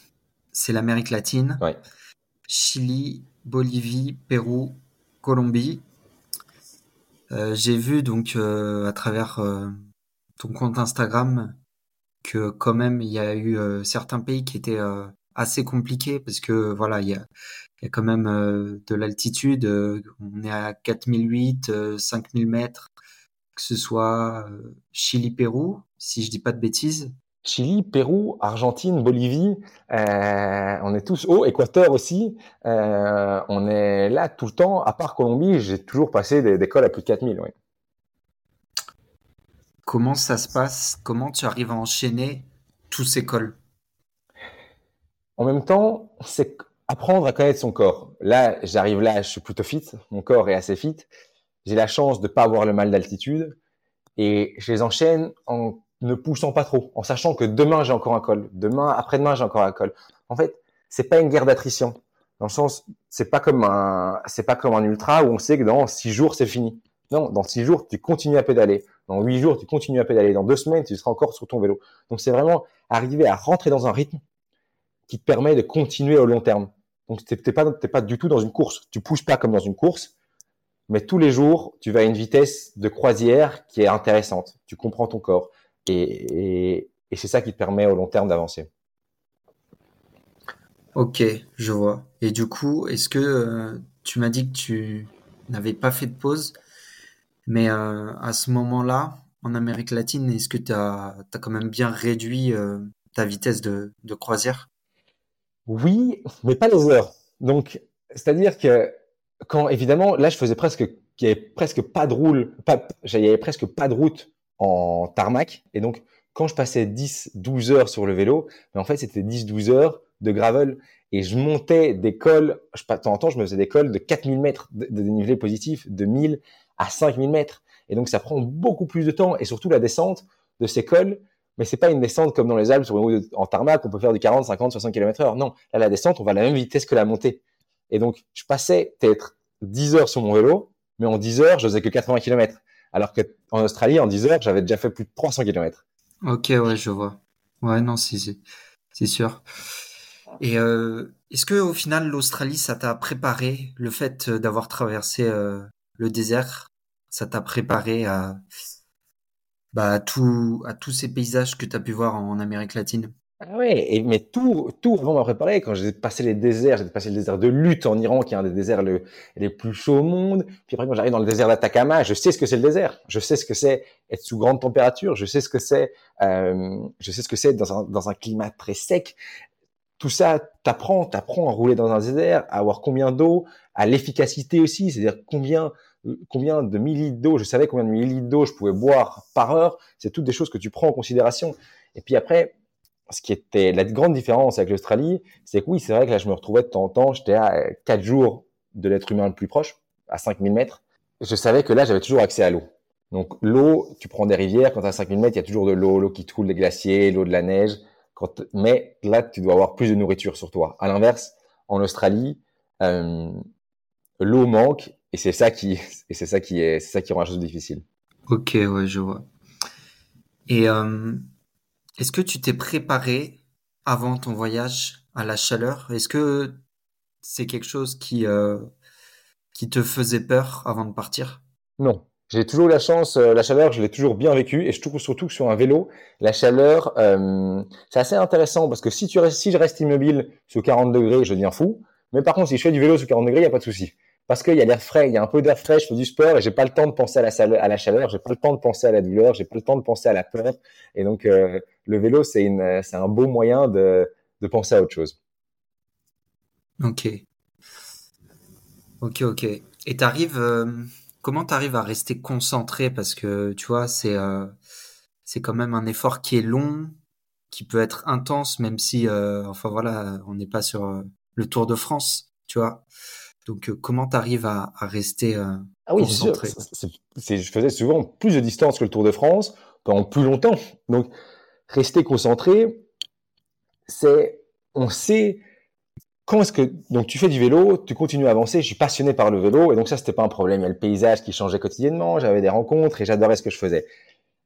c'est l'Amérique latine. Ouais. Chili, Bolivie, Pérou, Colombie. j'ai vu donc à travers ton compte Instagram que quand même il y a eu euh, certains pays qui étaient euh, assez compliqués parce que voilà il y a, y a quand même euh, de l'altitude on est à 4008 5000 mètres que ce soit Chili Pérou si je dis pas de bêtises Chili, Pérou, Argentine, Bolivie, on est tous haut, Équateur aussi, on est là tout le temps, à part Colombie, j'ai toujours passé des, des cols à plus de 4000, oui. Comment ça se passe? Comment tu arrives à enchaîner tous ces cols? En même temps, c'est apprendre à connaître son corps. Là, j'arrive là, je suis plutôt fit, mon corps est assez fit. J'ai la chance de pas avoir le mal d'altitude et je les enchaîne en ne poussant pas trop, en sachant que demain j'ai encore un col, demain, après-demain j'ai encore un col. En fait, c'est pas une guerre d'attrition. Dans le sens, c'est pas comme un, c'est pas comme un ultra où on sait que dans six jours c'est fini. Non, dans six jours tu continues à pédaler. Dans huit jours, tu continues à pédaler. Dans deux semaines, tu seras encore sur ton vélo. Donc, c'est vraiment arriver à rentrer dans un rythme qui te permet de continuer au long terme. Donc, tu n'es pas, pas du tout dans une course. Tu pousses pas comme dans une course, mais tous les jours, tu vas à une vitesse de croisière qui est intéressante. Tu comprends ton corps. Et, c'est ça qui te permet au long terme d'avancer. Ok, je vois. Et du coup, est-ce que euh, tu m'as dit que tu n'avais pas fait de pause? Mais euh, à ce moment-là, en Amérique latine, est-ce que tu as, quand même bien réduit euh, ta vitesse de, croisière? Oui, mais pas les heures. Donc, c'est-à-dire que quand, évidemment, là, je faisais presque, il y avait presque pas de roule, pas, presque pas de route en tarmac. Et donc, quand je passais 10, 12 heures sur le vélo, mais en fait, c'était 10, 12 heures de gravel. Et je montais des cols, je, de temps en temps, je me faisais des cols de 4000 mètres de, de dénivelé positif, de 1000 à 5000 mètres. Et donc, ça prend beaucoup plus de temps et surtout la descente de ces cols. Mais c'est pas une descente comme dans les Alpes sur une route en tarmac, on peut faire du 40, 50, 60 km heure. Non, là, la descente, on va à la même vitesse que la montée. Et donc, je passais peut-être 10 heures sur mon vélo, mais en 10 heures, je faisais que 80 km. Alors qu'en Australie, en 10 heures, j'avais déjà fait plus de 300 km. Ok, ouais, je vois. Ouais, non, c'est sûr. Et euh, est-ce que au final, l'Australie, ça t'a préparé le fait d'avoir traversé euh, le désert ça t'a préparé à, bah, à, tout, à tous ces paysages que tu as pu voir en Amérique latine? Ah ouais, mais tout, tout avant m'a préparé. Quand j'ai passé les déserts, j'ai passé le désert de Lutte en Iran, qui est un des déserts les plus chauds au monde. Puis après, quand j'arrive dans le désert d'Atacama, je sais ce que c'est le désert. Je sais ce que c'est être sous grande température. Je sais ce que c'est, euh, je sais ce que c'est dans un, dans un climat très sec. Tout ça, t'apprends, t'apprends à rouler dans un désert, à avoir combien d'eau, à l'efficacité aussi, c'est-à-dire combien combien de millilitres d'eau, je savais combien de millilitres d'eau je pouvais boire par heure. C'est toutes des choses que tu prends en considération. Et puis après, ce qui était la grande différence avec l'Australie, c'est que oui, c'est vrai que là, je me retrouvais de temps en temps, j'étais à 4 jours de l'être humain le plus proche, à 5000 mètres. Je savais que là, j'avais toujours accès à l'eau. Donc l'eau, tu prends des rivières, quand tu as 5000 mètres, il y a toujours de l'eau, l'eau qui coule des glaciers, l'eau de la neige. Mais là, tu dois avoir plus de nourriture sur toi. À l'inverse, en Australie, euh, l'eau manque et c'est ça qui et c'est ça qui est c'est ça qui rend la chose difficile. Ok, ouais, je vois. Et euh, est-ce que tu t'es préparé avant ton voyage à la chaleur? Est-ce que c'est quelque chose qui euh, qui te faisait peur avant de partir? Non, j'ai toujours eu la chance, euh, la chaleur, je l'ai toujours bien vécu et je trouve surtout que sur un vélo, la chaleur, euh, c'est assez intéressant parce que si tu restes, si je reste immobile sous 40 degrés, je deviens fou. Mais par contre, si je fais du vélo sous 40 degrés, il n'y a pas de souci. Parce qu'il y a l'air frais, il y a un peu d'air frais, je fais du sport et j'ai pas le temps de penser à la, chaleur, à la chaleur, j'ai pas le temps de penser à la douleur, j'ai pas le temps de penser à la peur. Et donc, euh, le vélo, c'est un beau moyen de, penser à autre chose. Ok. Ok, ok. Et t'arrives, euh, comment t'arrives à rester concentré? Parce que tu vois, c'est euh, c'est quand même un effort qui est long, qui peut être intense, même si, enfin voilà, on n'est pas sur le Tour de France, tu vois. Donc, euh, comment t'arrives à, à rester euh, Ah oui, sûr. concentré? je faisais souvent plus de distance que le Tour de France pendant plus longtemps. Donc, rester concentré, c'est, on sait quand est-ce que, donc tu fais du vélo, tu continues à avancer. Je suis passionné par le vélo et donc ça, c'était pas un problème. Il y a le paysage qui changeait quotidiennement, j'avais des rencontres et j'adorais ce que je faisais.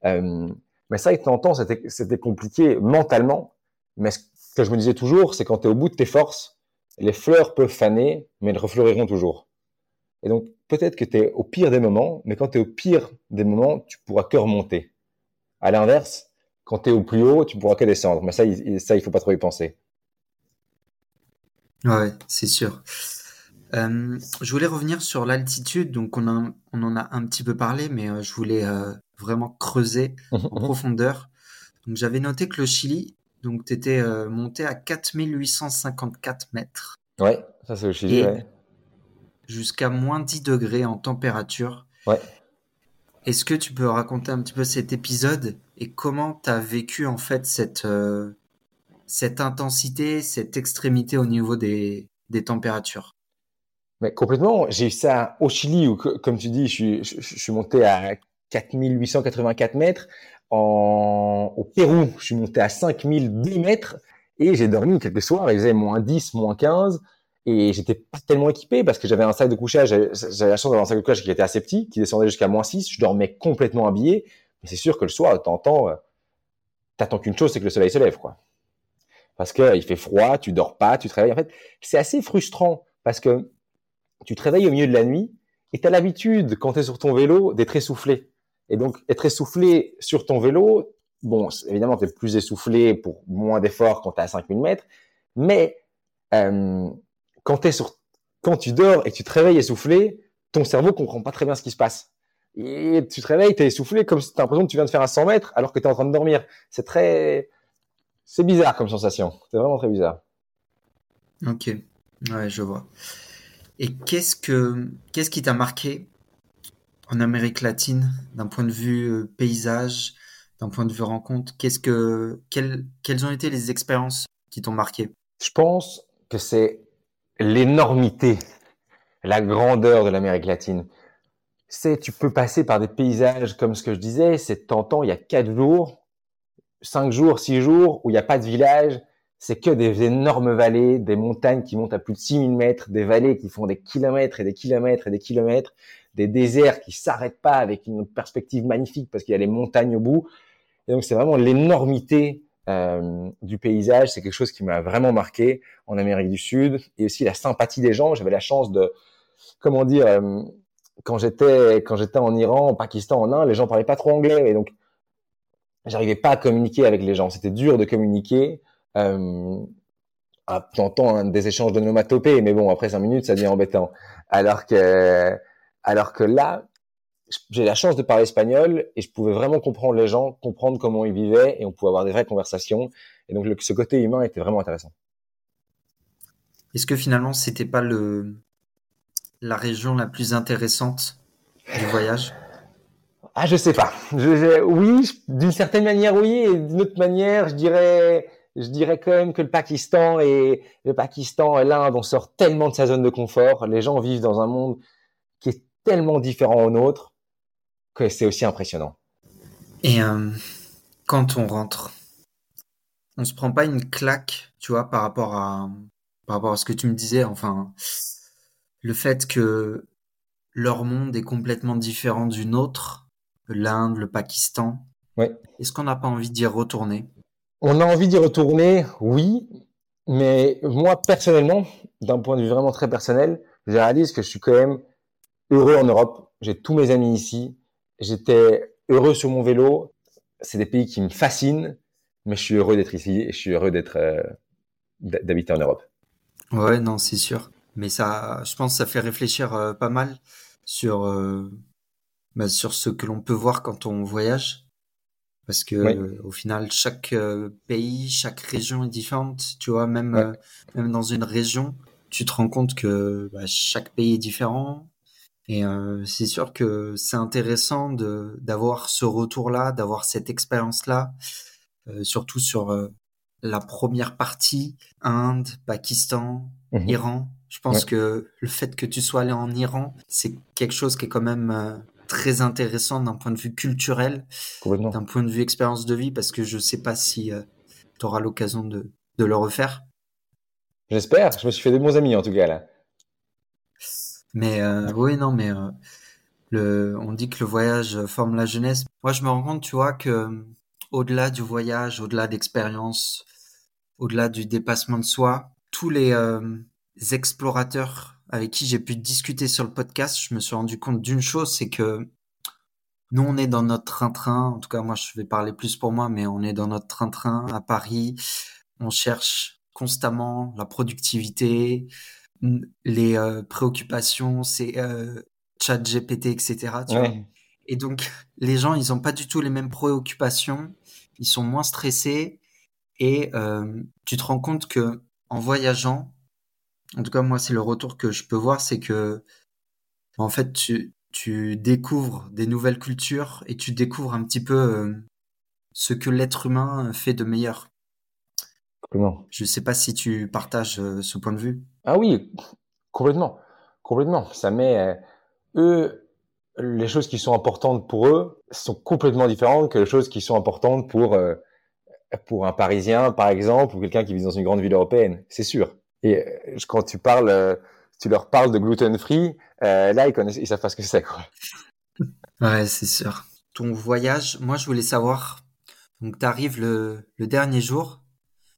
Euh, mais ça, de temps c'était compliqué mentalement. Mais ce que je me disais toujours, c'est quand tu es au bout de tes forces, les fleurs peuvent faner, mais elles refleuriront toujours. Et donc, peut-être que tu es au pire des moments, mais quand tu es au pire des moments, tu pourras que remonter. À l'inverse, quand tu es au plus haut, tu pourras que descendre. Mais ça, il, ça, il faut pas trop y penser. Ouais, c'est sûr. Euh, je voulais revenir sur l'altitude, donc on, a- on en a un petit peu parlé, mais euh, je voulais euh, vraiment creuser en profondeur. Donc j'avais noté que le Chili, donc tu étais monté à 4854 mètres Ouais, ça c'est au Chili, ouais. jusqu'à moins 10 degrés en température. Ouais. Est-ce que tu peux raconter un petit peu cet épisode et comment tu as vécu en fait cette, euh, cette intensité, cette extrémité au niveau des, des températures? Mais complètement, j'ai eu ça au Chili où, co- comme tu dis, je suis, je, je suis monté à 4884 mètres. En, au Pérou, je suis monté à 5010 mètres et j'ai dormi quelques soirs. Il faisait moins 10, moins 15 et j'étais pas tellement équipé parce que j'avais un sac de couchage. J'avais la chance d'avoir un sac de couchage qui était assez petit, qui descendait jusqu'à moins 6. Je dormais complètement habillé. Mais c'est sûr que le soir, temps, euh, t'attends qu'une chose, c'est que le soleil se lève, quoi. Parce que il fait froid, tu dors pas, tu te réveilles. En fait, c'est assez frustrant parce que tu te réveilles au milieu de la nuit et tu as l'habitude, quand tu es sur ton vélo, d'être essoufflé. Et donc, être essoufflé sur ton vélo, bon, évidemment, tu es plus essoufflé pour moins d'efforts quand tu es à 5000 mètres, mais euh, quand, t'es sur, quand tu dors et que tu te réveilles essoufflé, ton cerveau comprend pas très bien ce qui se passe. Et tu te réveilles, tu es essoufflé comme si tu as l'impression que tu viens de faire un 100 mètres alors que tu es en train de dormir. C'est très... C'est bizarre comme sensation. C'est vraiment très bizarre. Ok, ouais, je vois. Et qu'est-ce que qu'est-ce qui t'a marqué en Amérique latine d'un point de vue euh, paysage, d'un point de vue rencontre? Qu'est-ce que quelles quelles ont été les expériences qui t'ont marqué? Je pense que c'est l'énormité, la grandeur de l'Amérique latine. C'est, tu peux passer par des paysages comme ce que je disais, c'est tentant, il y a quatre jours, cinq jours, six jours où il n'y a pas de village, c'est que des énormes vallées, des montagnes qui montent à plus de 6000 mètres, des vallées qui font des kilomètres et des kilomètres et des kilomètres, des déserts qui s'arrêtent pas avec une perspective magnifique parce qu'il y a les montagnes au bout. Et donc c'est vraiment l'énormité euh, du paysage, c'est quelque chose qui m'a vraiment marqué en Amérique du Sud et aussi la sympathie des gens. J'avais la chance de, comment dire, euh, quand j'étais quand j'étais en Iran, au Pakistan, en Inde, les gens parlaient pas trop anglais et donc j'arrivais pas à communiquer avec les gens. C'était dur de communiquer. Euh, ah, J'entends hein, des échanges de nomatopées, mais bon, après cinq minutes, ça devient embêtant. Alors que, alors que là, j'ai la chance de parler espagnol et je pouvais vraiment comprendre les gens, comprendre comment ils vivaient et on pouvait avoir des vraies conversations. Et donc, le, ce côté humain était vraiment intéressant. Est-ce que finalement c'était pas le la région la plus intéressante du voyage? Ah, je sais pas. Je, je- oui, d'une certaine manière, oui, et d'une autre manière, je dirais, je dirais quand même que le Pakistan et le Pakistan et l'Inde, on sort tellement de sa zone de confort. Les gens vivent dans un monde qui est tellement différent au nôtre que c'est aussi impressionnant. Et euh, quand on rentre, on se prend pas une claque, tu vois, par rapport à, par rapport à ce que tu me disais, enfin, le fait que leur monde est complètement différent du nôtre, l'Inde, le Pakistan. Ouais. Est-ce qu'on n'a pas envie d'y retourner? On a envie d'y retourner, oui, mais moi personnellement, d'un point de vue vraiment très personnel, je réalise que je suis quand même heureux en Europe. J'ai tous mes amis ici. J'étais heureux sur mon vélo. C'est des pays qui me fascinent, mais je suis heureux d'être ici et je suis heureux d'être euh, d'habiter en Europe. Ouais, non, c'est sûr. Mais ça, je pense, que ça fait réfléchir euh, pas mal sur euh, bah, sur ce que l'on peut voir quand on voyage, parce que euh, au final, chaque pays, chaque région est différente. Tu vois, même même dans une région, tu te rends compte que bah, chaque pays est différent. Et c'est sûr que c'est intéressant de d'avoir ce retour-là, d'avoir cette expérience-là, surtout sur la première partie, Inde, Pakistan, mhm. Iran. Je pense que le fait que tu sois allé en Iran, c'est quelque chose qui est quand même euh, très intéressant d'un point de vue culturel, d'un point de vue expérience de vie, parce que je ne sais pas si euh, tu auras l'occasion de, le refaire. J'espère, je me suis fait des bons amis en tout cas là. Mais euh, oui, non, mais le, on dit que le voyage forme la jeunesse. Moi, je me rends compte, tu vois, que au-delà du voyage, au-delà d'expérience, au-delà du dépassement de soi, tous les euh, explorateurs avec qui j'ai pu discuter sur le podcast, je me suis rendu compte d'une chose, c'est que nous, on est dans notre train-train. En tout cas, moi, je vais parler plus pour moi, mais on est dans notre train-train à Paris. On cherche constamment la productivité, les euh, préoccupations, c'est euh, chat GPT, etc. Et donc, les gens, ils n'ont pas du tout les mêmes préoccupations. Ils sont moins stressés et euh, tu te rends compte que en voyageant, en tout cas moi c'est le retour que je peux voir, c'est que en fait tu, tu découvres des nouvelles cultures et tu découvres un petit peu euh, ce que l'être humain fait de meilleur. Comment Je ne sais pas si tu partages euh, ce point de vue. Ah oui, complètement, complètement. Ça met eux les choses qui sont importantes pour eux sont complètement différentes que les choses qui sont importantes pour pour un Parisien, par exemple, ou quelqu'un qui vit dans une grande ville européenne, c'est sûr. Et euh, quand tu parles, euh, tu leur parles de gluten free, euh, là ils connaissent, ils savent pas ce que c'est quoi. Ouais, c'est sûr. Ton voyage, moi je voulais savoir. Donc tu arrives le, le dernier jour.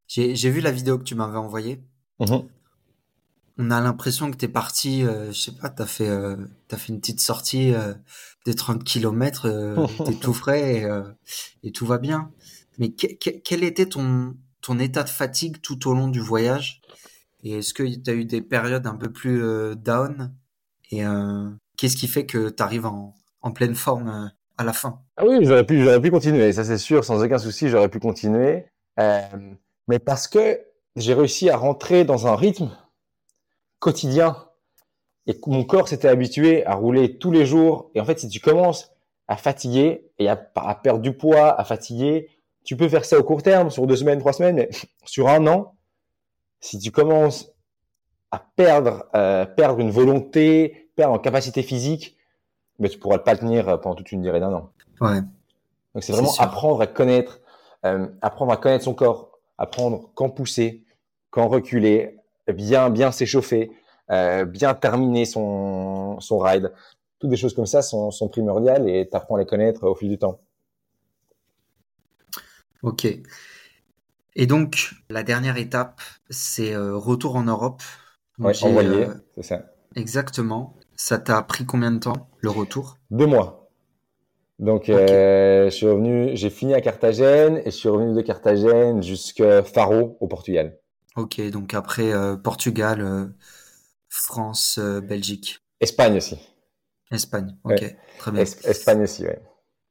J'ai vu la vidéo que tu m'avais envoyée. Mm-hmm. On a l'impression que tu es parti, je sais pas, t'as fait, as fait une petite sortie des 30 km, t'es tout frais et, et tout va bien. Mais quel était ton, ton état de fatigue tout au long du voyage? Et est-ce que tu as eu des périodes un peu plus euh, down? Et euh, qu'est-ce qui fait que tu arrives en, pleine forme euh, à la fin? Ah oui, j'aurais pu, j'aurais pu continuer, ça c'est sûr, sans aucun souci, j'aurais pu continuer. mais parce que j'ai réussi à rentrer dans un rythme quotidien et mon corps s'était habitué à rouler tous les jours. Et en fait, si tu commences à fatiguer et à, à perdre du poids, à fatiguer, tu peux faire ça au court terme, sur deux semaines, trois semaines, mais sur un an, si tu commences à perdre, euh, perdre une volonté, perdre en capacité physique, mais tu pourras pas tenir pendant toute une durée d'un an. Ouais. Donc c'est vraiment apprendre à connaître, euh, apprendre à connaître son corps, apprendre quand pousser, quand reculer, bien bien s'échauffer, euh, bien terminer son son ride. Toutes des choses comme ça sont, sont primordiales et tu apprends à les connaître au fil du temps. Ok. Et donc, la dernière étape, c'est euh, retour en Europe. Oui, envoyé, euh, c'est ça. Exactement. Ça t'a pris combien de temps, le retour? Deux mois. Donc, euh, je suis revenu, j'ai fini à Carthagène et je suis revenu de Carthagène jusqu'à Faro, au Portugal. Ok, donc après Portugal, France, Belgique. Espagne aussi. Espagne, ok, très bien. Espagne aussi, oui.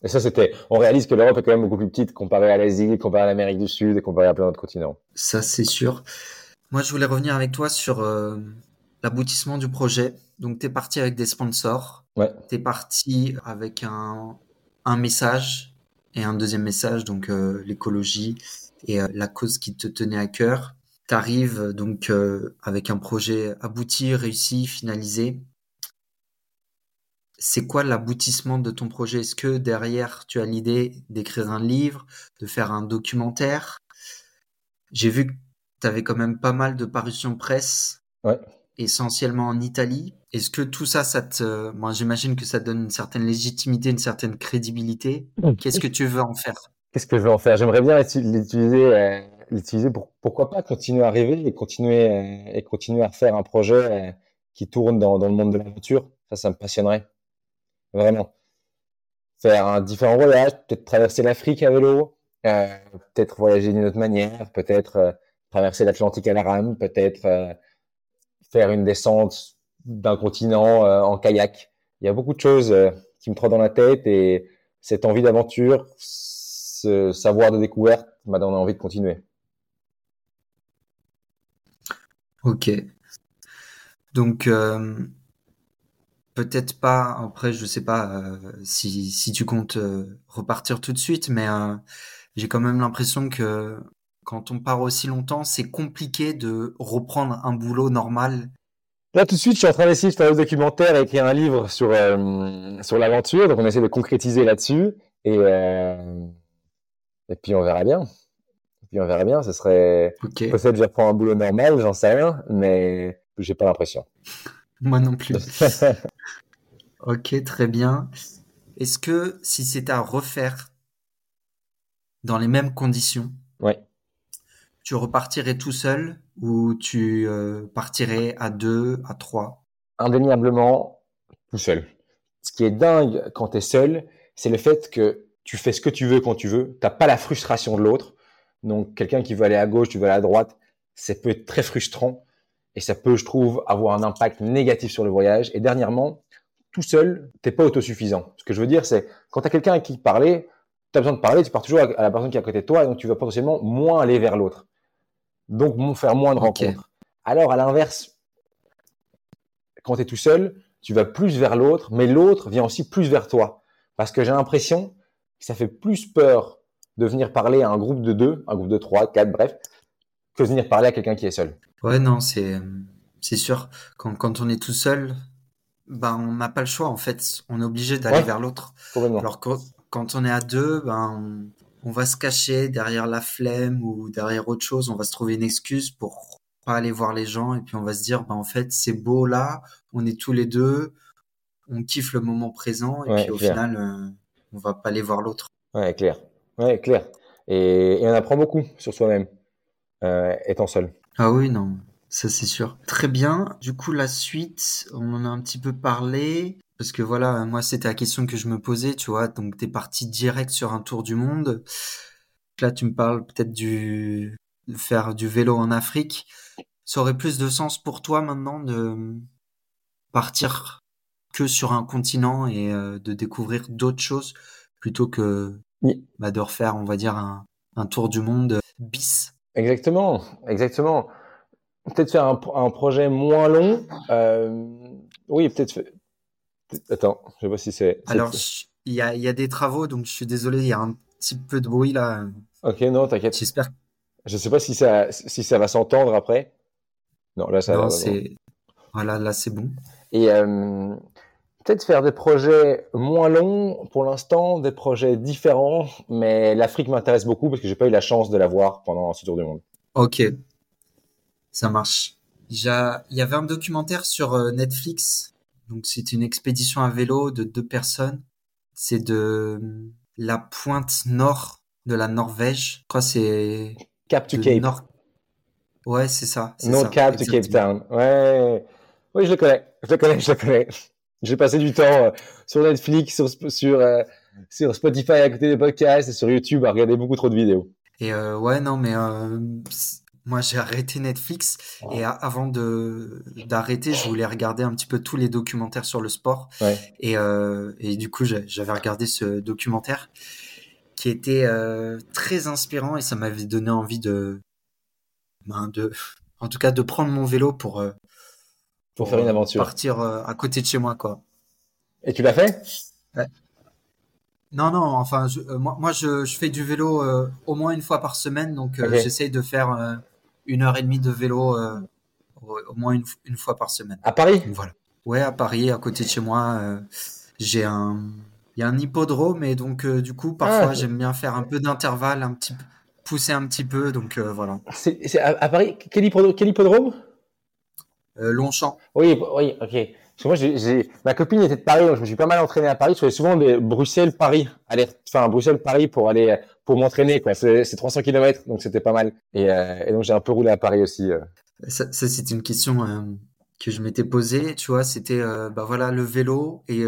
Et ça, c'était, on réalise que l'Europe est quand même beaucoup plus petite comparée à l'Asie, comparée à l'Amérique du Sud et comparée à plein d'autres continents. Ça, c'est sûr. Moi, je voulais revenir avec toi sur euh, l'aboutissement du projet. Donc, tu es parti avec des sponsors. Ouais. Tu es parti avec un, un message et un deuxième message, donc euh, l'écologie et euh, la cause qui te tenait à cœur. Tu arrives donc avec un projet abouti, réussi, finalisé c'est quoi l'aboutissement de ton projet? Est-ce que derrière, tu as l'idée d'écrire un livre, de faire un documentaire? J'ai vu que tu avais quand même pas mal de parutions presse, Ouais. essentiellement en Italie. Est-ce que tout ça, ça te... Moi, j'imagine que ça te donne une certaine légitimité, une certaine crédibilité. Qu'est-ce que tu veux en faire? Qu'est-ce que je veux en faire? J'aimerais bien l'uti- l'utiliser, euh, l'utiliser pour pourquoi pas continuer à rêver et continuer euh, et continuer à faire un projet euh, qui tourne dans, dans le monde de l'aventure. Ça, ça me passionnerait vraiment. Faire un différent voyage, peut-être traverser l'Afrique à vélo, euh, peut-être voyager d'une autre manière, peut-être euh, traverser l'Atlantique à la rame, peut-être euh, faire une descente d'un continent en kayak. Il y a beaucoup de choses qui me trottent dans la tête et cette envie d'aventure, ce savoir de découverte m'a donné envie de continuer. Ok. Donc, peut-être pas, après, je sais pas euh, si, si tu comptes euh, repartir tout de suite, mais euh, j'ai quand même l'impression que quand on part aussi longtemps, c'est compliqué de reprendre un boulot normal. Là, tout de suite, je suis en train d'essayer de faire un documentaire et écrire un livre sur, sur l'aventure. Donc, on essaie de concrétiser là-dessus. Et, et puis, on verra bien. Et puis, on verra bien. Ce serait Ok. peut-être que je reprends un boulot normal, j'en sais rien, mais j'ai pas l'impression. Moi non plus. Ok, très bien. Est-ce que si c'était à refaire dans les mêmes conditions, Ouais. tu repartirais tout seul ou tu euh, partirais à deux, à trois? Indéniablement, tout seul. Ce qui est dingue quand tu es seul, c'est le fait que tu fais ce que tu veux quand tu veux. T'as pas la frustration de l'autre. Donc, quelqu'un qui veut aller à gauche, tu veux aller à droite, ça peut être très frustrant et ça peut, je trouve, avoir un impact négatif sur le voyage. Et dernièrement, tout seul, t'es pas autosuffisant. Ce que je veux dire, c'est quand tu as quelqu'un à qui parler, tu as besoin de parler, tu pars toujours à la personne qui est à côté de toi et donc tu vas potentiellement moins aller vers l'autre. Donc, faire moins de rencontres. Alors, à l'inverse, quand tu es tout seul, tu vas plus vers l'autre, mais l'autre vient aussi plus vers toi. Parce que j'ai l'impression que ça fait plus peur de venir parler à un groupe de deux, un groupe de trois, quatre, bref, que venir parler à quelqu'un qui est seul. Ouais, non, c'est c'est sûr. Quand, quand on est tout seul, ben on n'a pas le choix en fait. On est obligé d'aller Ouais. vers l'autre. Alors que quand on est à deux, ben on, on va se cacher derrière la flemme ou derrière autre chose. On va se trouver une excuse pour pas aller voir les gens et puis on va se dire, ben en fait c'est beau là, on est tous les deux, on kiffe le moment présent et Ouais, puis au clair. final euh, on va pas aller voir l'autre. Ouais, clair. Ouais, clair. Et, et on apprend beaucoup sur soi-même, étant seul. Ah oui, non, ça c'est sûr. Très bien. Du coup, la suite, on en a un petit peu parlé. Parce que voilà, moi, c'était la question que je me posais, tu vois. Donc, t'es parti direct sur un tour du monde. Là, tu me parles peut-être du, de faire du vélo en Afrique. Ça aurait plus de sens pour toi maintenant de partir que sur un continent et euh, de découvrir d'autres choses plutôt que Oui. bah, de refaire, on va dire, un, un tour du monde bis? Exactement, exactement. Peut-être faire un, un projet moins long. Euh, oui, peut-être. Attends, je sais pas si c'est. Alors, il y a, il y a des travaux, donc je suis désolé, il y a un petit peu de bruit là. Ok, non, t'inquiète. J'espère Je sais pas si ça, si ça va s'entendre après. Non, là, ça. non, va, voilà, là c'est bon. Et euh, peut-être faire des projets moins longs pour l'instant, des projets différents, mais l'Afrique m'intéresse beaucoup parce que j'ai pas eu la chance de la voir pendant ce tour du monde. Ok, ça marche. Il y avait un documentaire sur euh, Netflix, donc c'est une expédition à vélo de deux personnes. C'est de euh, la pointe nord de la Norvège. Je crois c'est Cap to Cape, nord. Ouais, c'est ça. ça, Cap to Cape. Town. Ouais, oui, je le connais, je le connais, je le connais. J'ai passé du temps euh, sur Netflix, sur Sp- sur euh, sur Spotify à côté des podcasts et sur YouTube à regarder beaucoup trop de vidéos. Et euh, ouais, non, mais euh, moi j'ai arrêté Netflix et a- avant de d'arrêter, je voulais regarder un petit peu tous les documentaires sur le sport Ouais. et euh, et du coup j'avais regardé ce documentaire qui était très inspirant et ça m'avait donné envie de ben, de en tout cas de prendre mon vélo pour Pour faire une euh, aventure. partir euh, à côté de chez moi quoi. Et tu l'as fait? Non, non, enfin, je, euh, moi, moi je, je fais du vélo euh, au moins une fois par semaine, donc euh, j'essaye de faire une heure et demie de vélo au, moins une, une fois par semaine. À Paris? Donc voilà. Ouais, à Paris, à côté de chez moi, j'ai un, il y a un hippodrome et donc du coup, parfois Ah. j'aime bien faire un peu d'intervalle, un petit, peu- poussé un petit peu, donc voilà. C'est à, Paris? Quel hippodrome, quel hippodrome? Longchamp. Oui, oui, ok. Parce moi, j'ai, ma copine était de Paris, donc je me suis pas mal entraîné à Paris. Je faisais souvent des Bruxelles-Paris, aller, enfin Bruxelles-Paris pour aller pour m'entraîner. Quoi, c'est, 300 km, donc c'était pas mal. Et, euh, et donc j'ai un peu roulé à Paris aussi. Euh. Ça, ça c'est une question euh, que je m'étais posée. Tu vois, c'était bah voilà le vélo. Et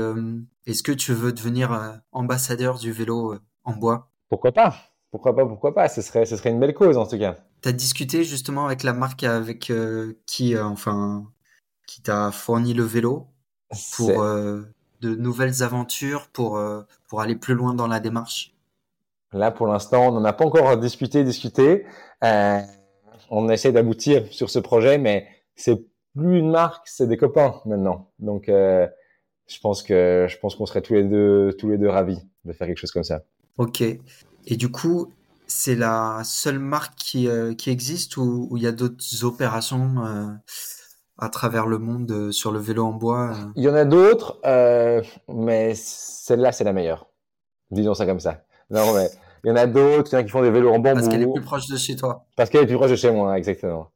est-ce que tu veux devenir ambassadeur du vélo en bois? Pourquoi pas? Pourquoi pas? Pourquoi pas? Ce serait, ce serait une belle cause en tout cas. As discuté justement avec la marque avec qui, enfin, qui t'a fourni le vélo pour euh, de nouvelles aventures, pour, euh, pour aller plus loin dans la démarche? Là, pour l'instant, on n'en a pas encore discuté, discuté. Euh, on essaie d'aboutir sur ce projet, mais c'est plus une marque, c'est des copains maintenant. Donc, je pense que je pense qu'on serait tous les deux tous les deux ravis de faire quelque chose comme ça. Ok. Et du coup, c'est la seule marque qui, qui existe ou il y a d'autres opérations à travers le monde euh, sur le vélo en bois euh? Il y en a d'autres, euh, mais celle-là, c'est la meilleure. Disons ça comme ça. Non, mais il y en a d'autres, il y en a qui font des vélos en bambou. Parce qu'elle est plus proche de chez toi. Parce qu'elle est plus proche de chez moi, exactement.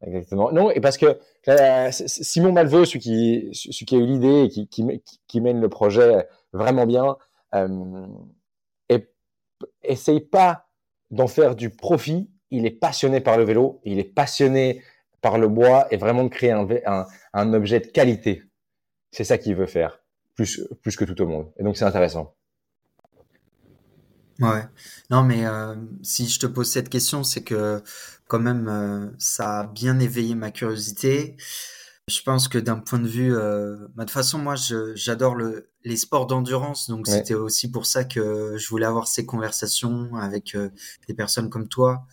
Exactement. Non, et parce que Simon Malveux, celui qui, celui qui a eu l'idée et qui, qui, qui, mène le projet vraiment bien, euh, essaye pas d'en faire du profit. Il est passionné par le vélo, il est passionné par le bois et vraiment de créer un, objet de qualité. C'est ça qu'il veut faire, plus, plus que tout au monde. Et donc c'est intéressant. Ouais. Non, mais euh, si je te pose cette question, c'est que quand même, euh, ça a bien éveillé ma curiosité. Je pense que d'un point de vue, euh, bah, de toute façon, moi, j'adore le, les sports d'endurance, donc c'était aussi pour ça que je voulais avoir ces conversations avec des personnes comme toi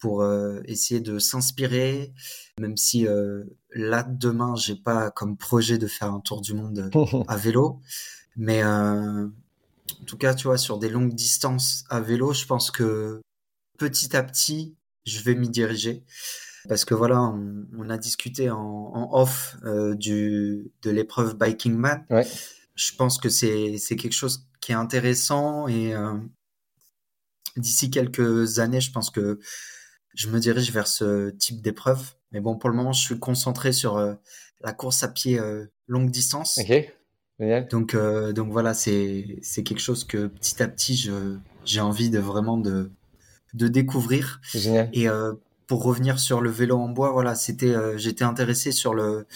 pour euh, essayer de s'inspirer, même si euh, là demain j'ai pas comme projet de faire un tour du monde à vélo, mais euh, en tout cas tu vois sur des longues distances à vélo, je pense que petit à petit je vais m'y diriger parce que voilà on, on a discuté en, en off du de l'épreuve Biking Man. Ouais. Je pense que c'est quelque chose qui est intéressant et d'ici quelques années je pense que je me dirige vers ce type d'épreuve. Mais bon, pour le moment, je suis concentré sur euh, la course à pied euh, longue distance. Ok, génial. Donc, euh, donc voilà, c'est quelque chose que petit à petit, j'ai envie de vraiment de de découvrir. Génial. Et pour revenir sur le vélo en bois, voilà, c'était j'étais intéressé sur le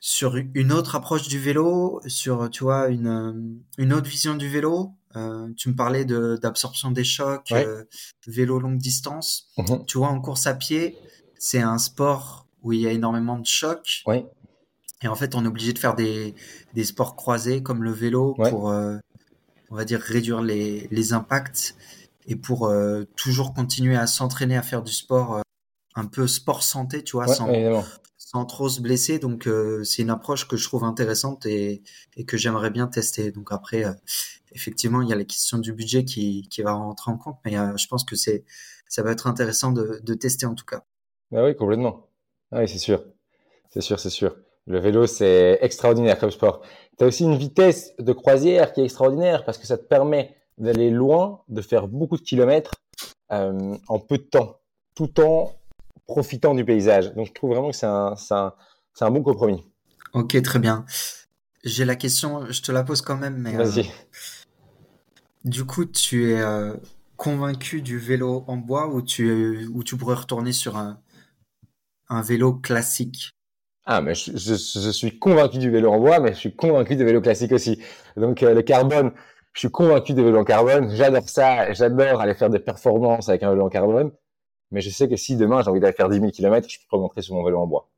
sur une autre approche du vélo, sur tu vois une une autre vision du vélo euh, tu me parlais d'absorption des chocs, euh, vélo longue distance. Mhm. Tu vois, en course à pied, c'est un sport où il y a énormément de chocs. Et en fait, on est obligé de faire des, des sports croisés comme le vélo pour, euh, on va dire, réduire les, les impacts et pour toujours continuer à s'entraîner à faire du sport, un peu sport santé, tu vois, sans, sans trop se blesser. Donc, c'est une approche que je trouve intéressante et, et que j'aimerais bien tester. Donc après, effectivement, il y a la question du budget qui, qui va rentrer en compte, mais euh, je pense que c'est, ça va être intéressant de, de tester en tout cas. Bah oui, complètement. Ah oui, c'est sûr. C'est sûr, c'est sûr. Le vélo, c'est extraordinaire comme sport. Tu as aussi une vitesse de croisière qui est extraordinaire parce que ça te permet d'aller loin, de faire beaucoup de kilomètres euh, en peu de temps, tout en profitant du paysage. Donc, je trouve vraiment que c'est un, un, un bon compromis. Ok, très bien. J'ai la question, je te la pose quand même, mais. Vas-y. Euh, du coup, tu es euh, convaincu du vélo en bois ou tu, ou tu pourrais retourner sur un, un vélo classique? Ah, mais je, je, suis convaincu du vélo en bois, mais je suis convaincu du vélo classique aussi. Donc, euh, le carbone, je suis convaincu des vélos en carbone. J'adore ça. J'adore aller faire des performances avec un vélo en carbone. Mais je sais que si demain j'ai envie d'aller faire 10 000 km, je peux remontrer sur mon vélo en bois.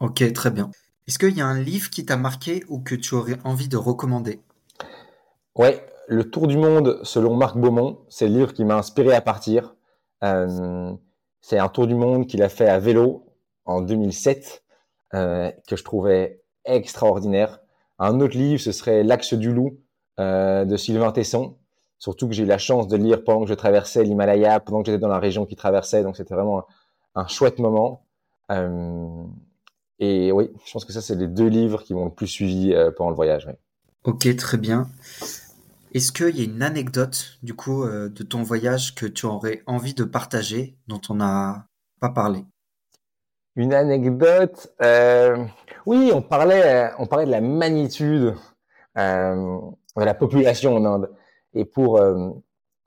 Ok, très bien. Est-ce qu'il y a un livre qui t'a marqué ou que tu aurais envie de recommander? Ouais, le Tour du monde selon Marc Beaumont, c'est le livre qui m'a inspiré à partir. Euh, c'est un tour du monde qu'il a fait à vélo en 2007 euh, que je trouvais extraordinaire. Un autre livre, ce serait L'Axe du Loup euh, de Sylvain Tesson. Surtout que j'ai eu la chance de lire pendant que je traversais l'Himalaya, pendant que j'étais dans la région qui traversait, donc c'était vraiment un, chouette moment. et oui, je pense que ça, c'est les deux livres qui m'ont le plus suivi pendant le voyage. Ok, très bien. Est-ce qu'il y a une anecdote, du coup, euh, de ton voyage que tu aurais envie de partager, dont on n'a pas parlé? Une anecdote. euh, oui, on parlait, on parlait de la magnitude euh, de la population en Inde. Et pour euh,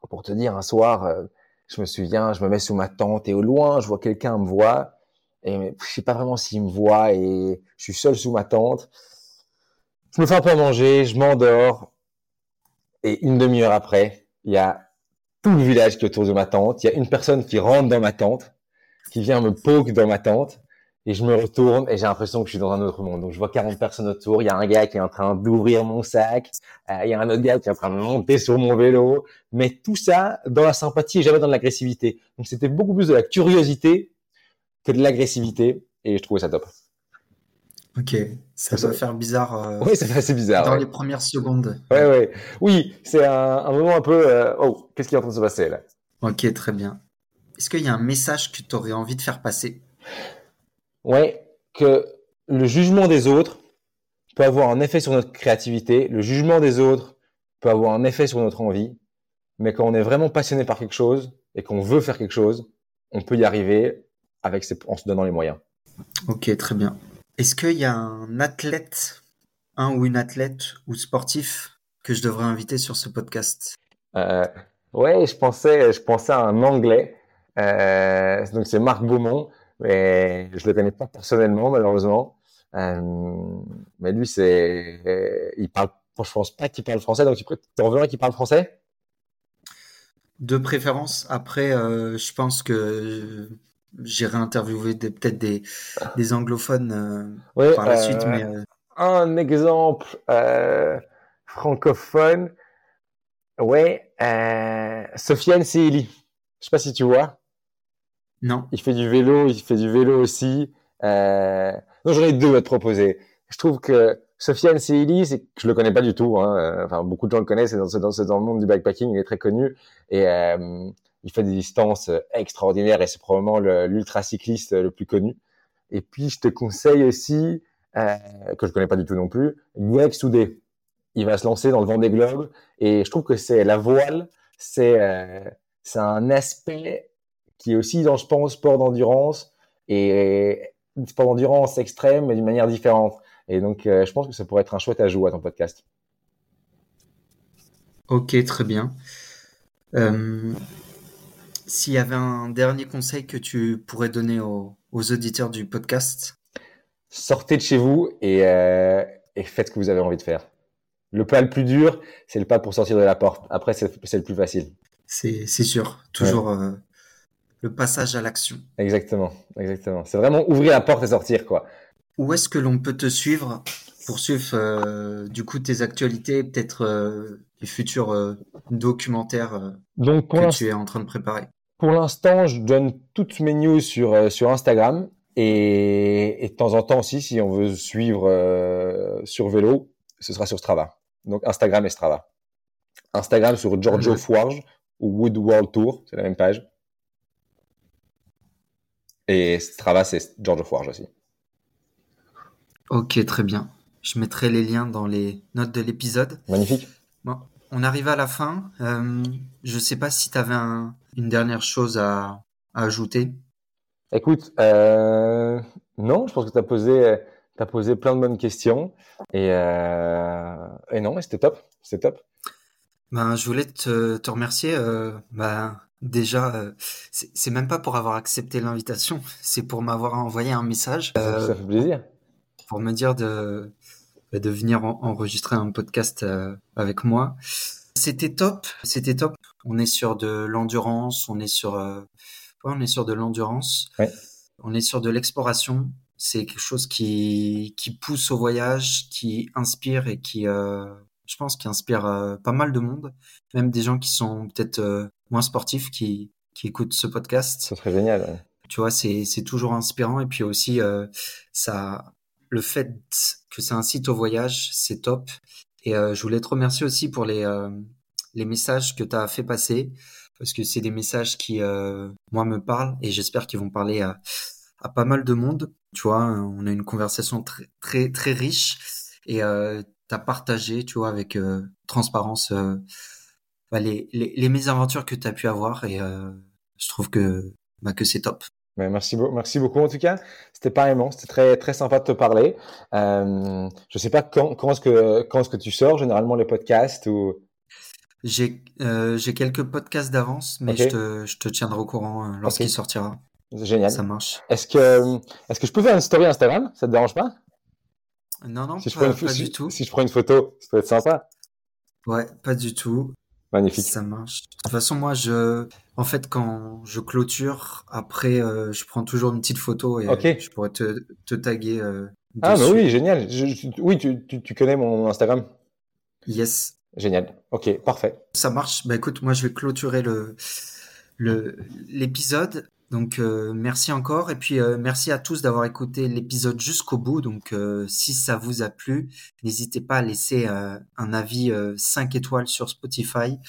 pour te dire, un soir, euh, je me souviens, je me mets sous ma tente et au loin, je vois quelqu'un me voit. Et je sais pas vraiment s'il me voit et je suis seul sous ma tente. Je me fais un peu manger, je m'endors. Et une demi-heure après, il y a tout le village qui est autour de ma tente. Il y a une personne qui rentre dans ma tente, qui vient me poke dans ma tente. Et je me retourne et j'ai l'impression que je suis dans un autre monde. Donc je vois 40 personnes autour. Il y a un gars qui est en train d'ouvrir mon sac. Euh, il y a un autre gars qui est en train de monter sur mon vélo. Mais tout ça dans la sympathie et jamais dans l'agressivité. Donc c'était beaucoup plus de la curiosité que de l'agressivité. Et je trouvais ça top. Ok, ça doit faire bizarre euh, Oui, ça fait assez bizarre. dans ouais. les premières secondes. Ouais, ouais. Oui, c'est un, un moment un peu. euh, oh, qu'est-ce qui est en train de se passer là? Ok, très bien. Est-ce qu'il y a un message que tu aurais envie de faire passer? Ouais, que le jugement des autres peut avoir un effet sur notre créativité. Le jugement des autres peut avoir un effet sur notre envie. Mais quand on est vraiment passionné par quelque chose et qu'on veut faire quelque chose, on peut y arriver avec ses, en se donnant les moyens. Ok, très bien. Est-ce qu'il y a un athlète, un ou une athlète ou sportif que je devrais inviter sur ce podcast? Euh, ouais, je pensais, je pensais à un Anglais. Euh, donc c'est Marc Beaumont, mais je le connais pas personnellement malheureusement. Euh, mais lui, c'est, il parle, je pense pas qu'il parle français, donc tu en veux un qui parle français? De préférence, après, euh, je pense que j'irai interviewer peut-être des, des anglophones euh, par la suite, mais un exemple francophone. Ouais, Sofiane Seili. Je sais pas si tu vois. Non. Il fait du vélo, il fait du vélo aussi. Euh... Non, j'en deux à te proposer. Je trouve que Sofiane Seili, c'est je le connais pas du tout. Hein. euh, Enfin, beaucoup de gens le connaissent. C'est dans, dans, dans le monde du backpacking, il est très connu et euh, il fait des distances extraordinaires et c'est probablement le- l'ultra cycliste le plus connu. Et puis, je te conseille aussi euh, que je connais pas du tout non plus, Greg Soudé. Il va se lancer dans le Vendée Globe et je trouve que c'est la voile, c'est euh, c'est un aspect qui est aussi dans je pense sport d'endurance et sport d'endurance extrême mais d'une manière différente. Et donc euh, je pense que ça pourrait être un chouette ajout à ton podcast. Ok, très bien. Euh, s'il y avait un dernier conseil que tu pourrais donner aux, aux auditeurs du podcast, Sortez de chez vous et, euh, et faites ce que vous avez envie de faire. Le pas le plus dur, c'est le pas pour sortir de la porte. Après, c'est le plus facile. c'est sûr, toujours le passage à l'action. Exactement, exactement. C'est vraiment ouvrir la porte et sortir, quoi. Où est-ce que l'on peut te suivre pour suivre euh, du coup tes actualités, peut-être euh, les futurs euh, documentaires euh, Donc que tu es en train de préparer? Pour l'instant, je donne toutes mes news sur, sur Instagram et, et de temps en temps aussi, si on veut suivre sur vélo, ce sera sur Strava. Donc Instagram et Strava. Instagram sur Giorgio Ouais. Forge ou Wood World Tour, c'est la même page. Et Strava, c'est Giorgio Forge aussi. Ok, très bien. Je mettrai les liens dans les notes de l'épisode. Magnifique. Bon, on arrive à la fin. Euh, je sais pas si tu avais une dernière chose à, à ajouter. Écoute, euh, non, je pense que tu as posé, t'as posé plein de bonnes questions. Et, euh, et non, c'était top. C'était top. Ben, je voulais te, te remercier. Euh, ben, déjà, euh, c'est même pas pour avoir accepté l'invitation, c'est pour m'avoir envoyé un message Ça, euh, ça fait plaisir. pour me dire de, de venir en- enregistrer un podcast euh, avec moi. C'était top, c'était top. On est sur de l'endurance, on est sur, euh, ouais, on est sur de l'endurance, Ouais. on est sur de l'exploration. C'est quelque chose qui, qui pousse au voyage, qui inspire et qui, euh, je pense, qui inspire euh, pas mal de monde, même des gens qui sont peut-être euh, moins sportifs qui, qui écoutent ce podcast Ce serait génial. ouais. tu vois, c'est c'est toujours inspirant et puis aussi euh, ça le fait que ça incite au voyage, c'est top. Et je voulais te remercier aussi pour les les messages que tu as fait passer parce que c'est des messages qui moi me parlent et j'espère qu'ils vont parler à à pas mal de monde. Tu vois, on a une conversation très très très riche et euh, as partagé, tu vois, avec transparence bah, les, les, les mésaventures que tu as pu avoir et je trouve que, bah, que c'est top. Mais merci, merci beaucoup en tout cas. C'était pareillement, c'était très très sympa de te parler. Euh, je sais pas quand, quand est-ce que quand est-ce que tu sors généralement les podcasts ou? J'ai euh, j'ai quelques podcasts d'avance, mais je, te, je te tiendrai au courant euh, lorsqu'il sortira. Génial. Ça marche. Est-ce que est-ce que je peux faire une story Instagram? Ça te dérange pas? Non non, pas, pas du tout. Si je prends une photo, ça peut être sympa. Ouais, pas du tout. Magnifique. Ça marche. De toute façon, moi, je, en fait, quand je clôture, après, euh, je prends toujours une petite photo et je pourrais te, te taguer. Euh, ah, mais oui, génial. oui, tu, tu, tu, connais mon Instagram. Yes. Génial. Ok, parfait. Ça marche. Bah écoute, moi, je vais clôturer le l'épisode. Donc euh, merci encore et puis euh, merci à tous d'avoir écouté l'épisode jusqu'au bout. Donc euh, si ça vous a plu, n'hésitez pas à laisser un avis 5 étoiles sur Spotify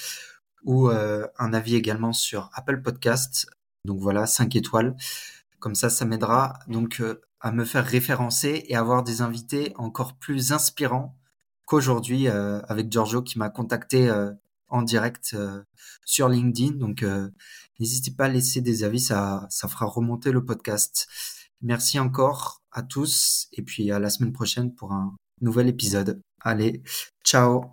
ou un avis également sur Apple Podcast. Donc voilà, 5 étoiles. Comme ça, ça m'aidera donc à me faire référencer et avoir des invités encore plus inspirants qu'aujourd'hui avec Giorgio qui m'a contacté en direct sur LinkedIn. Donc N'hésitez pas à laisser des avis, ça, fera remonter le podcast. Merci encore à tous et puis à la semaine prochaine pour un nouvel épisode. Allez, ciao